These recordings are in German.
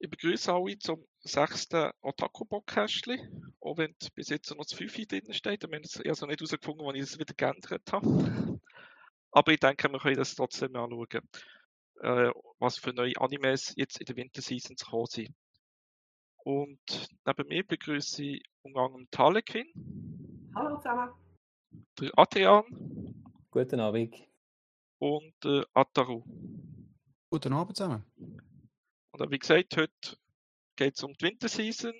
Ich begrüße alle zum sechsten Otaku-Podcastli, auch wenn bis jetzt noch das 5 drin steht. Wir haben es also nicht herausgefunden, wann ich es wieder geändert habe. Aber ich denke, wir können das trotzdem anschauen, äh, was für neue Animes jetzt in der Winterseason zu kommen sind. Und neben mir begrüße ich unter anderem Talekin. Hallo zusammen. Der Adrian. Guten Abend. Und der Ataru. Guten Abend zusammen. Und wie gesagt, heute geht es um die Winterseason.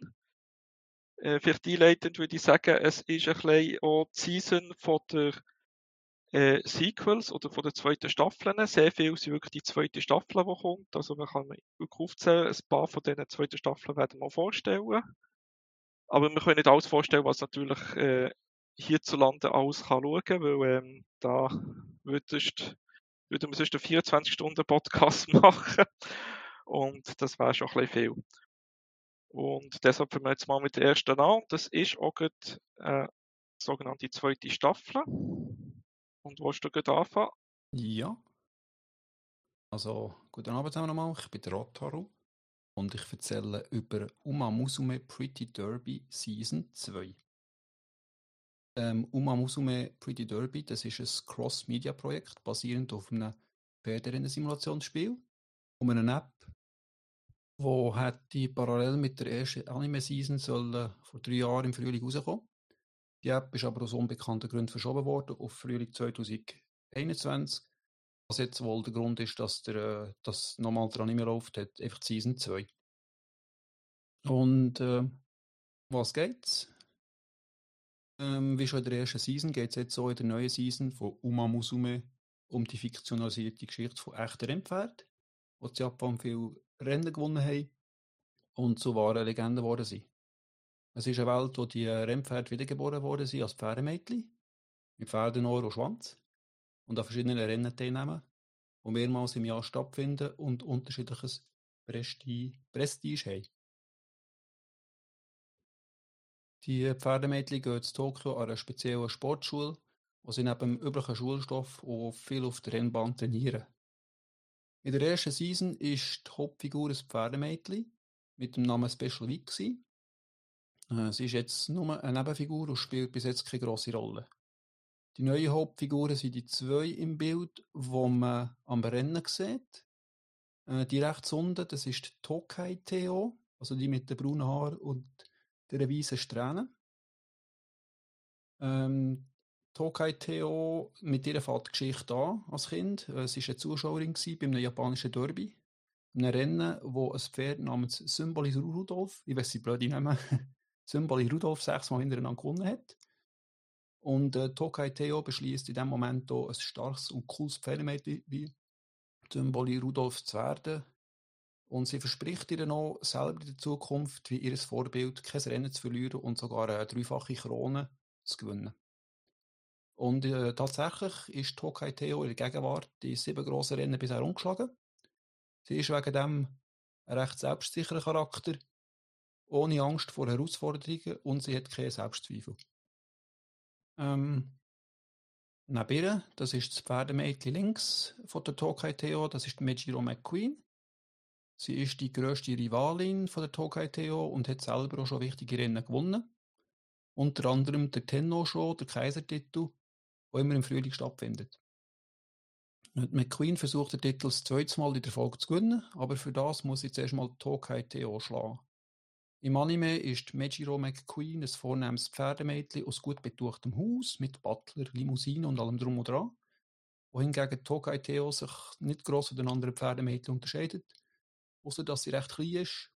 Äh, vielleicht einleitend würde ich sagen, es ist ein bisschen auch die Season von der äh, Sequels oder von der zweiten Staffeln. Sehr viel sind wirklich die zweite Staffel, die kommt. Also man kann wirklich aufzählen, ein paar von diesen zweiten Staffeln werden wir vorstellen. Aber wir können nicht alles vorstellen, was natürlich äh, hierzulande alles kann schauen kann, weil ähm, da würdest, würden wir sonst einen 24-Stunden-Podcast machen. Und das wäre schon ein bisschen viel. Und deshalb fangen wir jetzt mal mit der ersten an. Das ist auch gerade, äh, sogenannte zweite Staffel. Und willst du gerade anfangen? Ja. Also, guten Abend zusammen nochmal. Ich bin Rotaru und ich erzähle über Uma Musume Pretty Derby Season 2. Ähm, Uma Musume Pretty Derby, das ist ein Cross-Media-Projekt basierend auf einem Pferderennen-Simulationsspiel und einer App, wo hätte parallel mit der ersten Anime-Season sollen vor drei Jahren im Frühling rauskommen. Die App ist aber aus unbekannten Gründen verschoben worden auf Frühling 2021. Was jetzt wohl der Grund ist, dass der, äh, das normal der Anime läuft, hat einfach Season 2. Und äh, was geht's? Ähm, wie schon in der ersten Season geht es jetzt so in der neuen Season von Uma Musume um die fiktionalisierte Geschichte von echten Rennpferden, wo in Japan viel Rennen gewonnen haben und zu wahren Legenden geworden sind. Es ist eine Welt, wo die Rennpferde wiedergeboren worden sind als Pferdemädchen, mit Pferdenohr und Schwanz und an verschiedenen Rennen teilnehmen, die mehrmals im Jahr stattfinden und unterschiedliches Prestige, Prestige haben. Die Pferdemädchen gehen zu Tokio an einer speziellen Sportschule, wo sie neben dem üblichen Schulstoff auch viel auf der Rennbahn trainieren. In der ersten Season ist die Hauptfigur ein Pferdemädchen mit dem Namen Special Week. Äh, sie ist jetzt nur eine Nebenfigur und spielt bis jetzt keine grosse Rolle. Die neuen Hauptfiguren sind die zwei im Bild, wo man am Rennen sieht. Äh, die rechts unten, das ist die Tokai Theo, also die mit den braunen Haaren und der weißen Strähnen. Ähm, Tokai Theo, mit ihr fängt die Geschichte an als Kind. Äh, sie war eine Zuschauerin bei einem japanischen Derby. Einem Rennen, wo ein Pferd namens Symboli Rudolf, ich weiß nicht, blöde Namen, Symboli Rudolf sechsmal hintereinander gewonnen hat. Und äh, Tokai Theo beschließt in dem Moment auch ein starkes und cooles Pferdemädchen wie Symboli Rudolf zu werden. Und sie verspricht ihr noch, selber in der Zukunft wie ihr Vorbild kein Rennen zu verlieren und sogar eine dreifache Krone zu gewinnen. Und äh, tatsächlich ist Tokai Theo in der Gegenwart die sieben grossen Rennen bisher umgeschlagen. Sie ist wegen dem ein recht selbstsicherer Charakter, ohne Angst vor Herausforderungen und sie hat keine Selbstzweifel. Ähm, neben ihr, das ist das Pferdemädchen links von der Tokai Theo, das ist Mejiro McQueen. Sie ist die grösste Rivalin von der Tokai Theo und hat selber auch schon wichtige Rennen gewonnen. Unter anderem der Tenno Show, der Kaisertitel wo immer im Frühling stattfindet. Und McQueen versucht den Titel das zweite Mal in der Folge zu gewinnen, aber für das muss sie zuerst mal Tokai Theo schlagen. Im Anime ist Mejiro McQueen ein vornehmes Pferdemädchen aus gut betuchtem Haus mit Butler, Limousine und allem drum und dran, wohingegen Tokai Theo sich nicht gross von den anderen Pferdemädchen unterscheidet, außer dass sie recht klein ist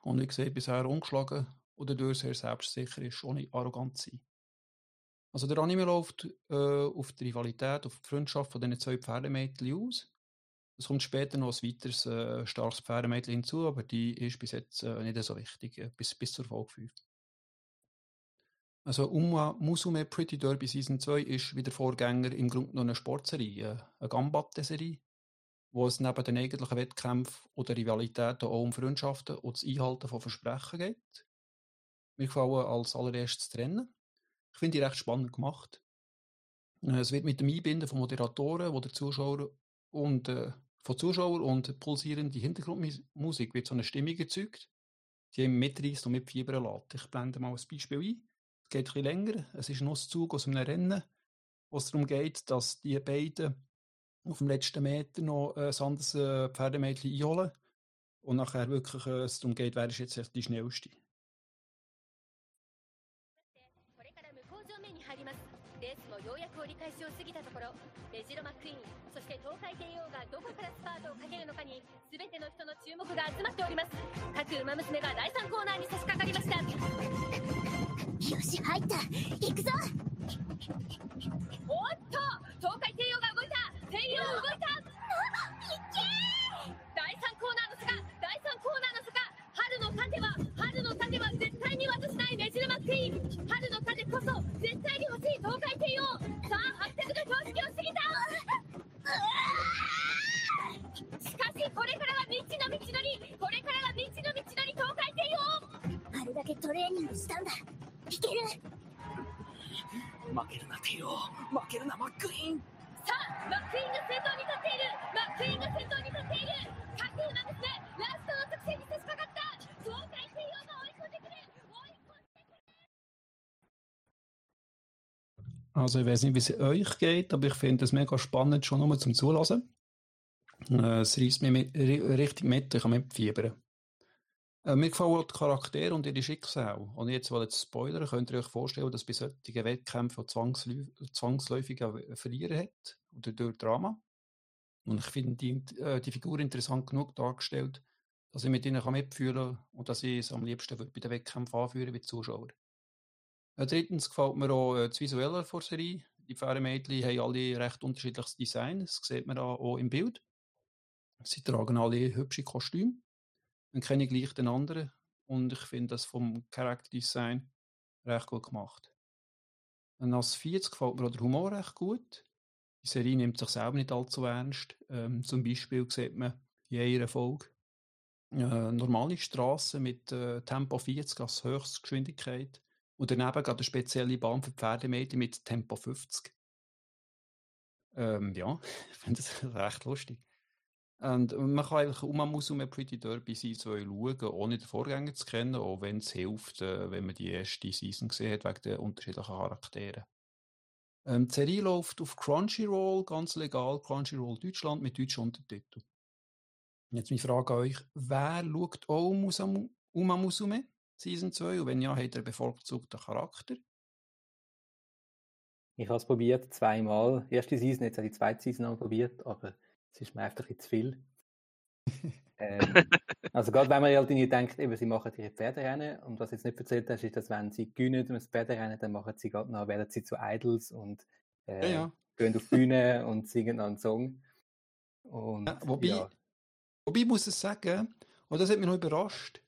und wie gesagt bisher ungeschlagen oder durch sehr selbstsicher ist, ohne arrogant zu sein. Also der Anime läuft äh, auf die Rivalität, auf die Freundschaft von diesen zwei Pferdemädchen aus. Es kommt später noch ein weiteres äh, starkes Pferdemädchen hinzu, aber die ist bis jetzt äh, nicht so wichtig, äh, bis, bis zur Folge 5. Also Uma Musume Pretty Derby Season 2 ist wie der Vorgänger im Grunde noch eine Sportserie, äh, eine Gambatte-Serie, wo es neben den eigentlichen Wettkämpfen oder Rivalitäten auch um Freundschaften und das Einhalten von Versprechen geht. Mir gefallen als allererstes Trennen. Ich finde die recht spannend gemacht. Äh, es wird mit dem Einbinden von Moderatoren, wo der Zuschauer und äh, von Zuschauern und pulsierende Hintergrundmusik wird so eine Stimmung erzeugt, die ihm mitreißt und mit Fieber lässt. Ich blende mal ein Beispiel ein. Es geht bisschen länger. Es ist ein Auszug aus einem Rennen, wo es darum geht, dass die beiden auf dem letzten Meter noch ein anderes äh, Pferdemädchen einholen und nachher wirklich äh, es darum geht, wer ist jetzt die schnellste. メジロマックイーンそして東海帝王がどこからスパートをかけるのかに全ての人の注目が集まっております。各馬娘が第3コーナーに差し掛かりました。よし入った。行くぞおっと東海帝王が動い負けるなテイオー負けるなマックイーンさあマックイーンが先頭に立っているマックイーンが先頭に立っている各馬ですねラストの直線に差し掛かった東海帝王が追い込んでくる追い込んでくる Also ich weiß nicht, wie es euch geht, aber ich finde es mega spannend, schon nur zum Zulassen. Äh, es reißt mich mit, ri- richtig mit, ich kann mitfiebern. Äh, mir gefallen die Charaktere und ihre Schicksale. Und jetzt, weil jetzt Spoiler, könnt ihr euch vorstellen, dass bei solchen Wettkämpfen zwangsläu zwangsläufig auch Verlierer hat oder durch Drama. Und ich finde die, äh, die Figur interessant genug dargestellt, dass ich mit ihnen kann mitfühlen kann und dass ich es am liebsten bei den Wettkämpfen anführen wie Zuschauer. Äh, drittens gefällt mir auch äh, das Visuelle der Serie. Die Pferdemädchen haben alle recht unterschiedliches Design. Das sieht man auch im Bild. Sie tragen alle hübsche Kostüme und keine gleich den anderen. Und ich finde das vom Charakterdesign recht gut gemacht. Und als viertes gefällt mir auch der Humor recht gut. Die Serie nimmt sich selber nicht allzu ernst. Ähm, zum Beispiel sieht man in einer Folge äh, normale Straßen mit äh, Tempo 40 als Höchstgeschwindigkeit und daneben gerade eine spezielle Bahn für Pferdemädchen mit Tempo 50. Ähm, ja, ich finde das recht lustig. Und man kann eigentlich um muss um Pretty Derby Season 2 schauen, ohne den Vorgänger zu kennen, auch wenn es hilft, äh, wenn man die erste Season gesehen hat, wegen der unterschiedlichen Charakteren. Ähm, die Serie läuft auf Crunchyroll, ganz legal, Crunchyroll Deutschland mit deutschen Untertiteln. Jetzt meine Frage an euch, wer schaut auch Musamu, Uma Musume Season 2 und wenn ja, hat er bevorzugten Charakter? Ich habe es probiert, zweimal. Erste Season, jetzt habe ich die zweite Season auch probiert, aber es ist mir einfach ein bisschen zu viel. ähm, also gerade wenn man halt irgendwie denkt, eben, sie machen ihre Pferderennen und was jetzt nicht erzählt hast, ist, dass wenn sie gewinnen das Pferderennen, dann machen sie gerade noch, werden sie zu Idols und äh, Ja, ja. gehen auf die Bühne und singen einen Song. Und, Ja, wobei, ja. wobei ich muss es sagen, und das hat mich noch überrascht,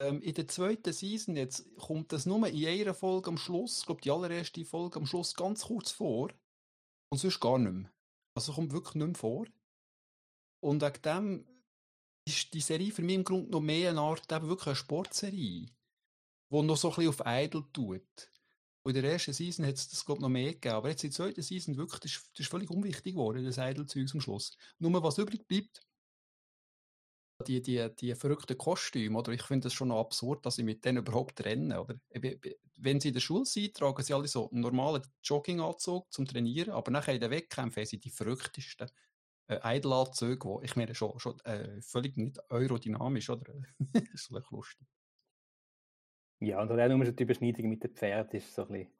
ähm, in der zweiten Season jetzt kommt das nur in einer Folge am Schluss, ich glaube die allererste Folge am Schluss ganz kurz vor und sonst gar nicht mehr. Also kommt wirklich nicht mehr vor. Und wegen dem ist die Serie für mich im Grunde noch mehr eine Art, eben wirklich eine Sportserie, die noch so ein bisschen auf Idol tut. Und in der ersten Season hat es das, glaube ich, noch mehr gegeben. Aber jetzt in der zweiten Season wirklich, das ist, das ist völlig unwichtig geworden, das Idol-Zeug am Schluss. Nur was übrig bleibt, die, die, die verrückten Kostüme, oder? Ich finde das schon noch absurd, dass sie mit denen überhaupt rennen, oder? Wenn sie in der Schule sind, tragen sie alle so einen normalen Jogginganzug zum Trainieren, aber nachher in den Wettkämpfen haben sie die verrücktesten äh, Idol-Anzüge, die, ich meine, schon, schon äh, völlig nicht aerodynamisch, oder? das ist lustig. ja, und auch nur schon die Überschneidung mit dem Pferd ist so ein bisschen,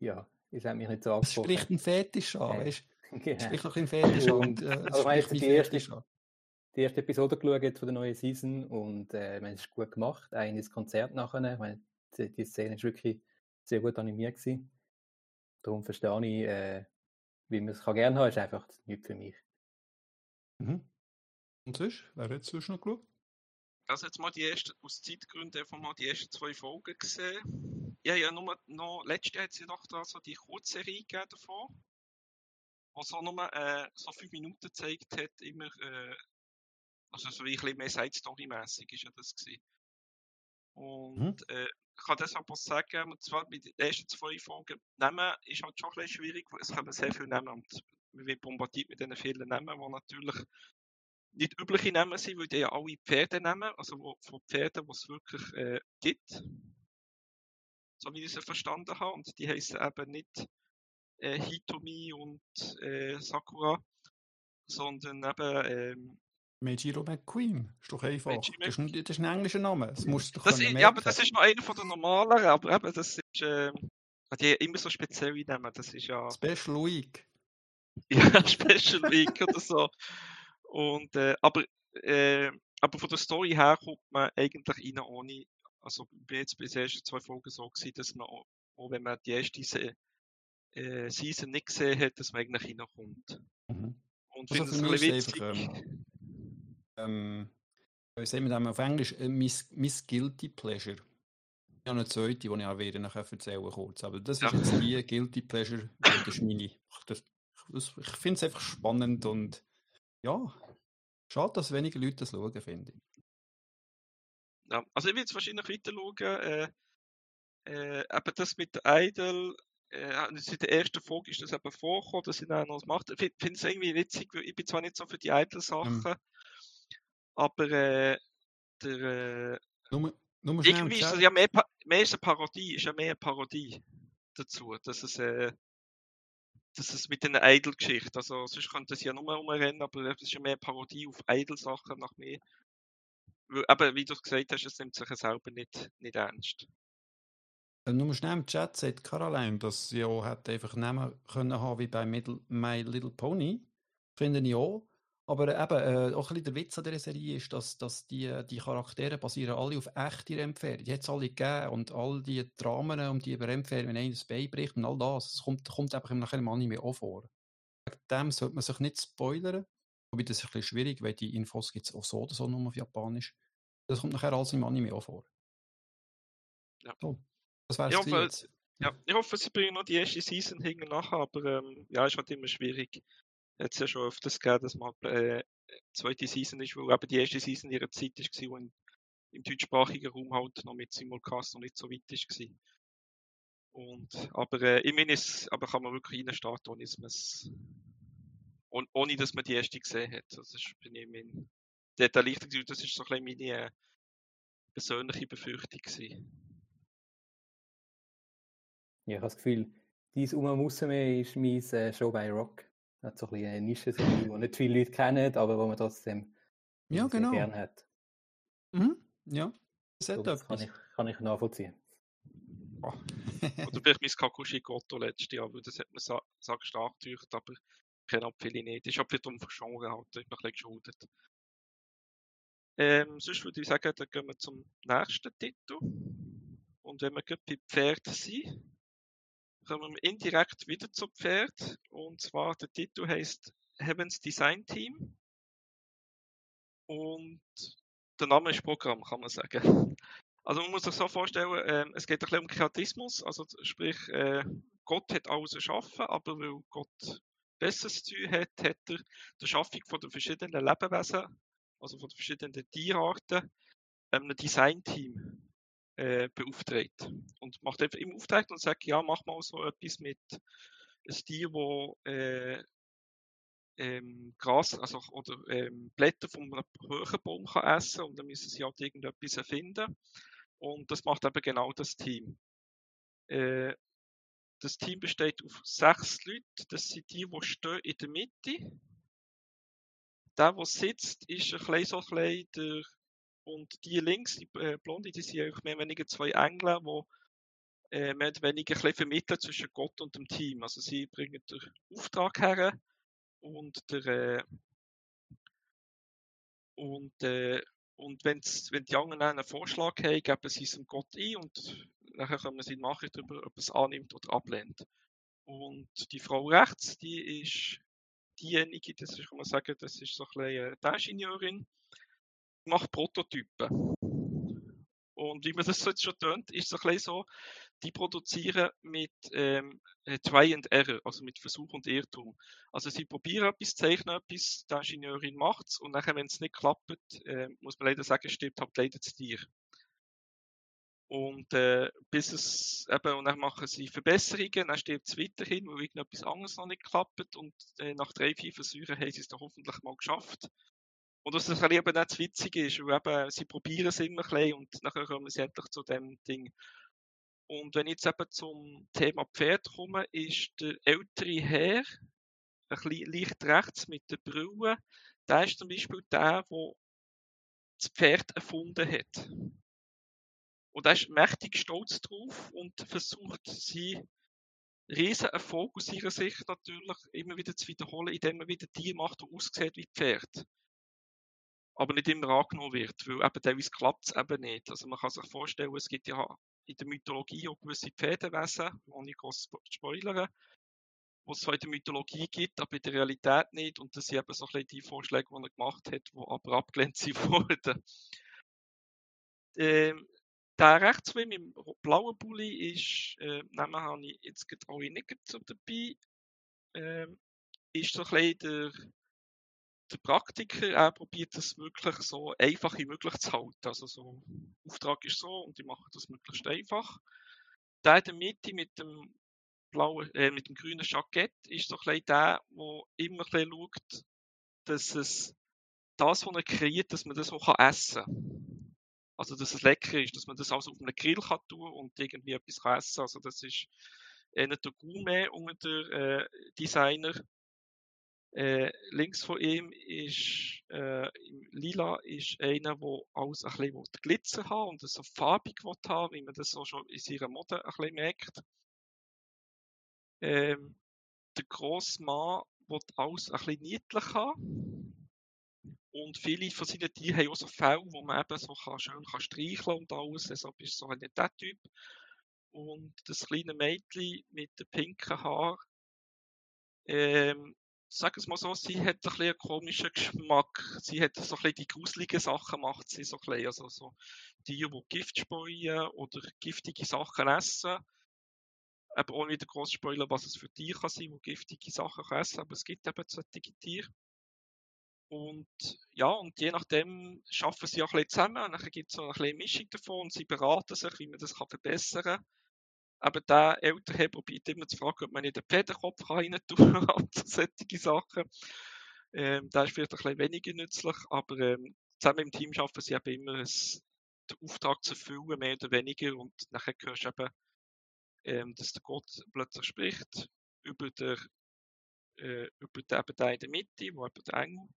ja, ist hat mich nicht so Das angesprochen. spricht einen Fetisch an, Äh, weißt du? Genau. Spricht noch ein Fetisch an. Und- äh, es meine, spricht die erste- die erste Episode geschaut von der neuen Season und äh, es ist gut gemacht. Ein das Konzert nachher. Ich meine, die, die Szene ist wirklich sehr gut animiert gewesen. Darum verstehe ich, äh, wie man es kann gerne haben, ist einfach nichts für mich. Mhm. Und sonst? Wer hat sonst noch geschaut? Also jetzt mal die ersten, aus Zeitgründen einfach mal die ersten zwei Folgen gesehen. Ja, ja, nur noch, letztes Jahr hat sie doch da so die Kurzserie gegeben davon. Wo so nur, äh, so fünf Minuten gezeigt hat, immer, äh, also so wie ein bisschen mehr Side-Story-mässig ist ja das gewesen. Und, äh, ich kann das aber sagen, und zwar bei den ersten zwei Folgen, Namen ist halt schon ein bisschen schwierig, weil es kommen sehr viele Namen und man wird bombardiert mit diesen vielen Namen, die natürlich nicht übliche Namen sind, weil die ja alle Pferde nehmen, also wo, von Pferden, die es wirklich äh, gibt. So wie ich sie verstanden habe. Und die heißen eben nicht äh, Hitomi und äh, Sakura, sondern eben ähm, Meijiro McQueen. Ist doch einfach. Das ist, ein, das ist ein englischer Name. Das musst du Das ist, ja, aber das ist noch einer von den normaleren, aber eben, das ist, äh, die immer so spezielle Namen, das ist ja, Special Week. ja Special Week oder so. Und, äh, aber, äh, aber von der Story her kommt man eigentlich rein ohne, also bin jetzt bei den ersten zwei Folgen so gewesen, dass man, auch, auch wenn man die erste äh, Season nicht gesehen hat, dass man eigentlich reinkommt. Mhm. Und Also finde es ein bisschen witzig. Ähm, wie sagen wir das auf Englisch? Äh, Miss, Miss Guilty Pleasure. Ich habe eine zweite, die ich auch wieder nachher erzählen kurz. Aber das ist Ja. jetzt die Guilty Pleasure, das ist meine. Ich, ich finde es einfach spannend und ja, schade, dass weniger Leute das schauen, finde ich. Ja, also ich will jetzt wahrscheinlich weiter schauen. Äh, äh, eben das mit der Idol, äh, in der ersten Folge ist das eben vorgekommen, dass sie dann noch was macht. Ich finde es irgendwie witzig, weil ich bin zwar nicht so für die Idol-Sachen, aber äh, der, äh, Nur, nur irgendwie ist es ja mehr, mehr ist eine Parodie, ist ja mehr eine Parodie dazu, dass es, äh, dass es mit den Idol-Geschichten, also sonst könnte es ja nur rumrennen, aber es ist ja mehr eine Parodie auf Idol-Sachen nach mir. Eben, wie du es gesagt hast, es nimmt sich ja selber nicht, nicht ernst. Äh, Nur schnell im Chat sagt Caroline, dass sie auch hätte einfach nehmen können haben wie bei My Little Pony. Finde ich auch. Aber eben, äh, auch ein bisschen der Witz an dieser Serie ist, dass, dass die, die Charaktere basieren alle auf echten Rennpferden. Die hat es alle gegeben und all die Dramen um die Rennpferde, wenn einer das Bein bricht und all das, das kommt, kommt einfach nachher im Anime auch vor. Wegen dem sollte man sich nicht spoilern. Wobei das ist ein bisschen schwierig, weil die Infos gibt es auch so oder so nur auf Japanisch. Das kommt nachher alles im Anime auch vor. Ja. So, das es weil- jetzt. Ja, ich hoffe, sie bringen noch die erste Season hinten nachher, aber ähm, ja, ist halt immer schwierig. Jetzt ja schon öfters gegeben, dass man äh, zweite Season ist, weil eben die erste Season ihrer Zeit ist, gewesen, wo in, im deutschsprachigen Raum halt noch mit Simulcast noch nicht so weit ist. Gewesen. Und, aber äh, meine, es, aber kann man wirklich reinstarten, ohne dass man es, ohne, dass man die erste gesehen hat. Also, Das ist, bin ich mein, hat gewesen, das ist so ein bisschen meine äh, persönliche Befürchtung gewesen. Ja, ich habe das Gefühl, dies Uma Musume ist mein äh, Show by Rock. Hat so ein bisschen eine Nische-Serie, die nicht viele Leute kennen, aber wo man trotzdem Ja, sehr genau. gerne hat. Mhm. Ja, das So, hat das kann ich, kann ich nachvollziehen. Oh. Oder vielleicht mein Kakushi Goto letztes Jahr, weil das hat man sa sagt stark getücht, aber ich kenne auch viele nicht. Ist auch vielleicht um Genre halt, ist noch ein bisschen geschuldet. Ähm, sonst würde ich sagen, dann gehen wir zum nächsten Titel. Und wenn wir gerade bei Pferd sind, kommen wir indirekt wieder zu Pferd. Und zwar, der Titel heißt Heavens Design Team. Und der Name ist Programm, kann man sagen. Also man muss sich so vorstellen, ähm, es geht ein bisschen um Kreatismus, also sprich, äh, Gott hat alles erschaffen, aber weil Gott Besseres zu hat, hat er die Schaffung von den verschiedenen Lebewesen, also von den verschiedenen Tierarten, ähm, ein Designteam äh, beauftragt. Und macht einfach immer Auftrag und sagt, ja, mach mal so etwas mit ein Tier, wo äh, ähm, Gras also, oder ähm, Blätter von einem hohen Baum kann essen und dann müssen sie halt irgendetwas erfinden. Und das macht eben genau das Team. Äh, das Team besteht auf sechs Leute. Das sind die, die stehen in der Mitte. Der, der sitzt, ist ein bisschen so ein bisschen der, und die links, die äh, Blonde, die sind eigentlich mehr oder weniger zwei Engel, die äh, mehr oder weniger ein vermitteln zwischen Gott und dem Team. Also sie bringen den Auftrag her und der äh, und äh, und wenn's, wenn die anderen einen Vorschlag haben, geben sie es dem Gott ein und nachher können sie Nachricht darüber, ob es annimmt oder ablehnt. Und die Frau rechts, die ist diejenige, das ist, kann man sagen, das ist so ein bisschen äh, die Ingenieurin, macht Prototypen. Und wie man das jetzt schon tönt, ist es ein bisschen so, die produzieren mit ähm, äh, Try and Error, also mit Versuch und Irrtum. Also sie probieren etwas, zeichnen etwas, die Ingenieurin macht es und nachher, wenn es nicht klappt, äh, muss man leider sagen, stirbt halt leider das Tier. Und äh, bis es eben, und dann machen sie Verbesserungen, dann stirbt es weiterhin, weil irgendetwas anderes noch nicht klappt. Und äh, nach drei, vier Versuchen haben sie es dann hoffentlich mal geschafft. Und was das eben nicht witzig ist, weil eben, sie probieren es immer ein bisschen und nachher kommen sie endlich zu dem Ding. Und wenn ich jetzt eben zum Thema Pferd komme, ist der ältere Herr, ein bisschen leicht rechts mit der Brille, der ist zum Beispiel der, der das Pferd erfunden hat. Und er ist mächtig stolz drauf und versucht, sie riesen Erfolg aus ihrer Sicht natürlich immer wieder zu wiederholen, indem er wieder die macht, die aussieht wie Pferd. Aber nicht immer angenommen wird, weil eben teilweise klappt es eben nicht. Also man kann sich vorstellen, es gibt ja in der Mythologie auch gewisse Pferdewesen, ohne groß spoilern, was es in der Mythologie gibt, aber in der Realität nicht. Und das sind eben so ein bisschen die Vorschläge, die er gemacht hat, die aber abgelehnt wurden. Ähm, der rechts dem blauen Bulli ist, äh, Namen habe ich jetzt alle nicht so dabei, ähm, ist so ein bisschen der, der Praktiker, er probiert das wirklich so einfach wie möglich zu halten. Also so, Auftrag ist so und ich mache das möglichst einfach. Der in der Mitte mit dem blauen, äh, mit dem grünen Jackett ist so ein der, der immer ein schaut, dass es das, was er kreiert, dass man das auch essen kann. Also, dass es lecker ist, dass man das also auf einem Grill kann tun und irgendwie etwas kann essen. Also, das ist eher der Gourmet unter der äh, Designer. Äh, links von ihm ist äh, Lila ist einer, der alles ein bisschen Glitzer hat und so farbig haben, wie man das so schon in seiner Mode ein bisschen merkt. Ähm, der grosse Mann will alles ein bisschen niedlich haben. Und viele von seinen Tieren haben auch so Fälle, wo man eben so kann, schön kann streicheln und alles. Also bist so nicht der Typ. Und das kleine Mädchen mit den pinken Haaren, ähm, sag es mal so, sie hat ein einen komischen Geschmack. Sie hat so ein bisschen die gruseligen Sachen macht sie so ein. Also so Tiere, die Gift speuen oder giftige Sachen essen. Aber ohne wieder groß spoilern, was es für Tiere kann sein, die giftige Sachen essen. Aber es gibt eben solche Tiere. Und ja, und je nachdem schaffen sie auch ein bisschen zusammen. Dann gibt es so eine kleine Mischung davon und sie beraten sich, wie man das kann verbessern kann. Aber der ältere Herr probiert immer zu fragen, ob man in den Federkopf rein tun kann solche Sachen. Ähm, der ist vielleicht ein bisschen weniger nützlich, aber ähm, zusammen im Team schaffen sie eben immer es, den Auftrag zu erfüllen, mehr oder weniger. Und nachher hörst du eben, ähm, dass der Gott plötzlich spricht über, der, äh, über den, eben den in der Mitte, wo eben der Engel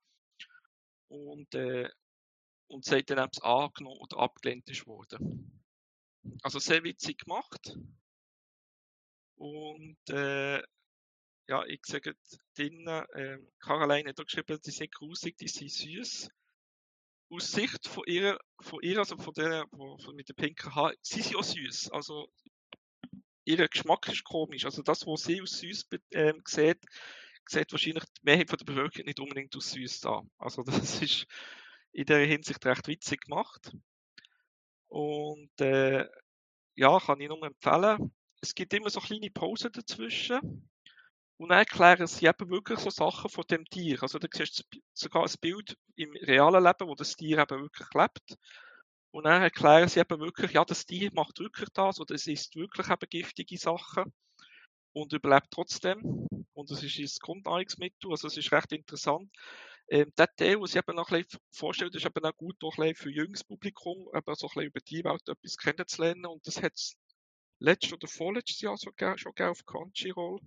und, äh, und sagt dann, ob es angenommen oder abgelehnt ist worden. Also sehr witzig gemacht. Und äh, ja, ich sage drinnen, äh, Caroline hat geschrieben, die sind grusig, die sind süß. Aus Sicht von ihr, von ihr also von der, von, mit der pinken Haar, sie sind auch süß. Also ihr Geschmack ist komisch. Also das, was sie aus süß äh, sieht, sieht wahrscheinlich die Mehrheit von der Bevölkerung nicht unbedingt aus süß an. Also das ist in der Hinsicht recht witzig gemacht. Und äh, ja, kann ich nur empfehlen. Es gibt immer so kleine Pausen dazwischen. Und dann erklären sie eben wirklich so Sachen von dem Tier. Also da siehst du sogar ein Bild im realen Leben, wo das Tier eben wirklich lebt. Und dann erklären sie eben wirklich, ja, das Tier macht wirklich das oder es isst wirklich eben giftige Sachen und überlebt trotzdem. Und das ist ein Grundnahrungsmittel, also es ist recht interessant. Ähm, der Teil, was ich eben noch ein bisschen vorstelle, ist eben auch gut auch ein für jüngeres Publikum, eben so ein bisschen über die Welt etwas kennenzulernen. Und das hat es letztes oder vorletztes Jahr so schon auf Crunchyroll.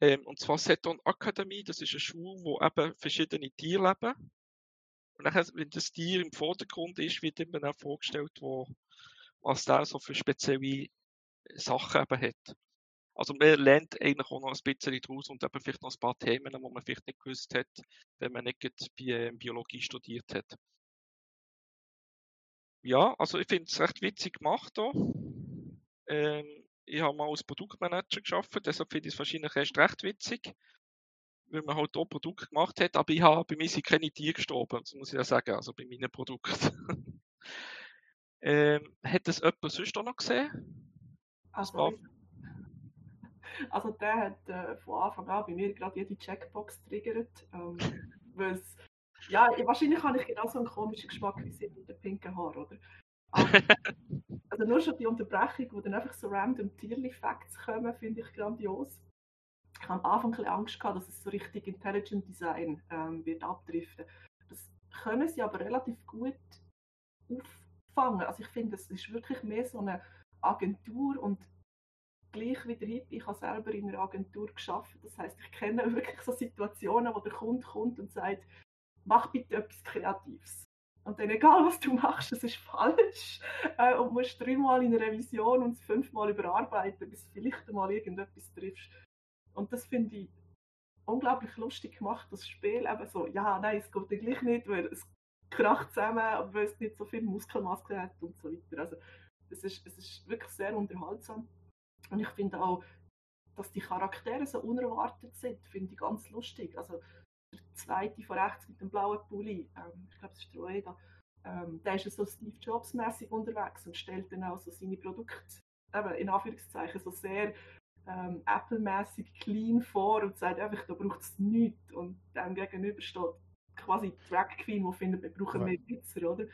Ähm, und zwar Seton Academy, das ist eine Schule, wo eben verschiedene Tiere leben. Und dann, wenn das Tier im Vordergrund ist, wird eben auch vorgestellt, wo, was der so für spezielle Sachen eben hat. Also man lernt eigentlich auch noch ein bisschen daraus und eben vielleicht noch ein paar Themen, die man vielleicht nicht gewusst hat, wenn man nicht bei äh, Biologie studiert hat. Ja, also ich finde es recht witzig gemacht hier. Ähm, ich habe mal als Produktmanager geschafft, deshalb finde ich es wahrscheinlich erst recht witzig, weil man halt auch Produkte gemacht hat, aber ich habe bei mir sind keine Tiere gestorben, das muss ich ja sagen, also bei meinen Produkten. ähm, hat das jemand sonst auch noch gesehen? Also, also der hat äh, von Anfang an bei mir gerade jede Checkbox triggert. Ähm, ja, wahrscheinlich habe ich genau so einen komischen Geschmack wie sie mit den pinken Haaren, oder? Aber, also nur schon die Unterbrechung, wo dann einfach so random Tierli-Facts kommen, finde ich grandios. Ich habe am Anfang ein Angst gehabt, dass es so richtig Intelligent Design ähm, wird abdriften. Das können sie aber relativ gut auffangen. Also ich finde, es ist wirklich mehr so eine Agentur und gleich wie der Hippie, ich habe selber in einer Agentur geschafft. Das heißt, ich kenne wirklich so Situationen, wo der Kunde kommt und sagt, mach bitte etwas Kreatives. Und dann egal, was du machst, das ist falsch. Äh, und musst dreimal in Revision und fünfmal überarbeiten, bis du vielleicht einmal irgendetwas triffst. Und das finde ich unglaublich lustig gemacht, das Spiel. Eben so, ja, nein, es geht ja gleich nicht, weil es kracht zusammen, weil es nicht so viel Muskelmaske hat und so weiter. Also, es ist, es ist wirklich sehr unterhaltsam. Und ich finde auch, dass die Charaktere so unerwartet sind, finde ich ganz lustig. Also, der zweite von rechts mit dem blauen Pulli, ähm, ich glaube, es ist Troeda, ähm, der ist so Steve Jobs-mäßig unterwegs und stellt dann auch so seine Produkte, eben in Anführungszeichen, so sehr ähm, Apple-mäßig clean vor und sagt einfach, da braucht es nichts. Und dem gegenüber steht quasi die Drag Queen, die findet, wir brauchen Ja. mehr Pizza, oder?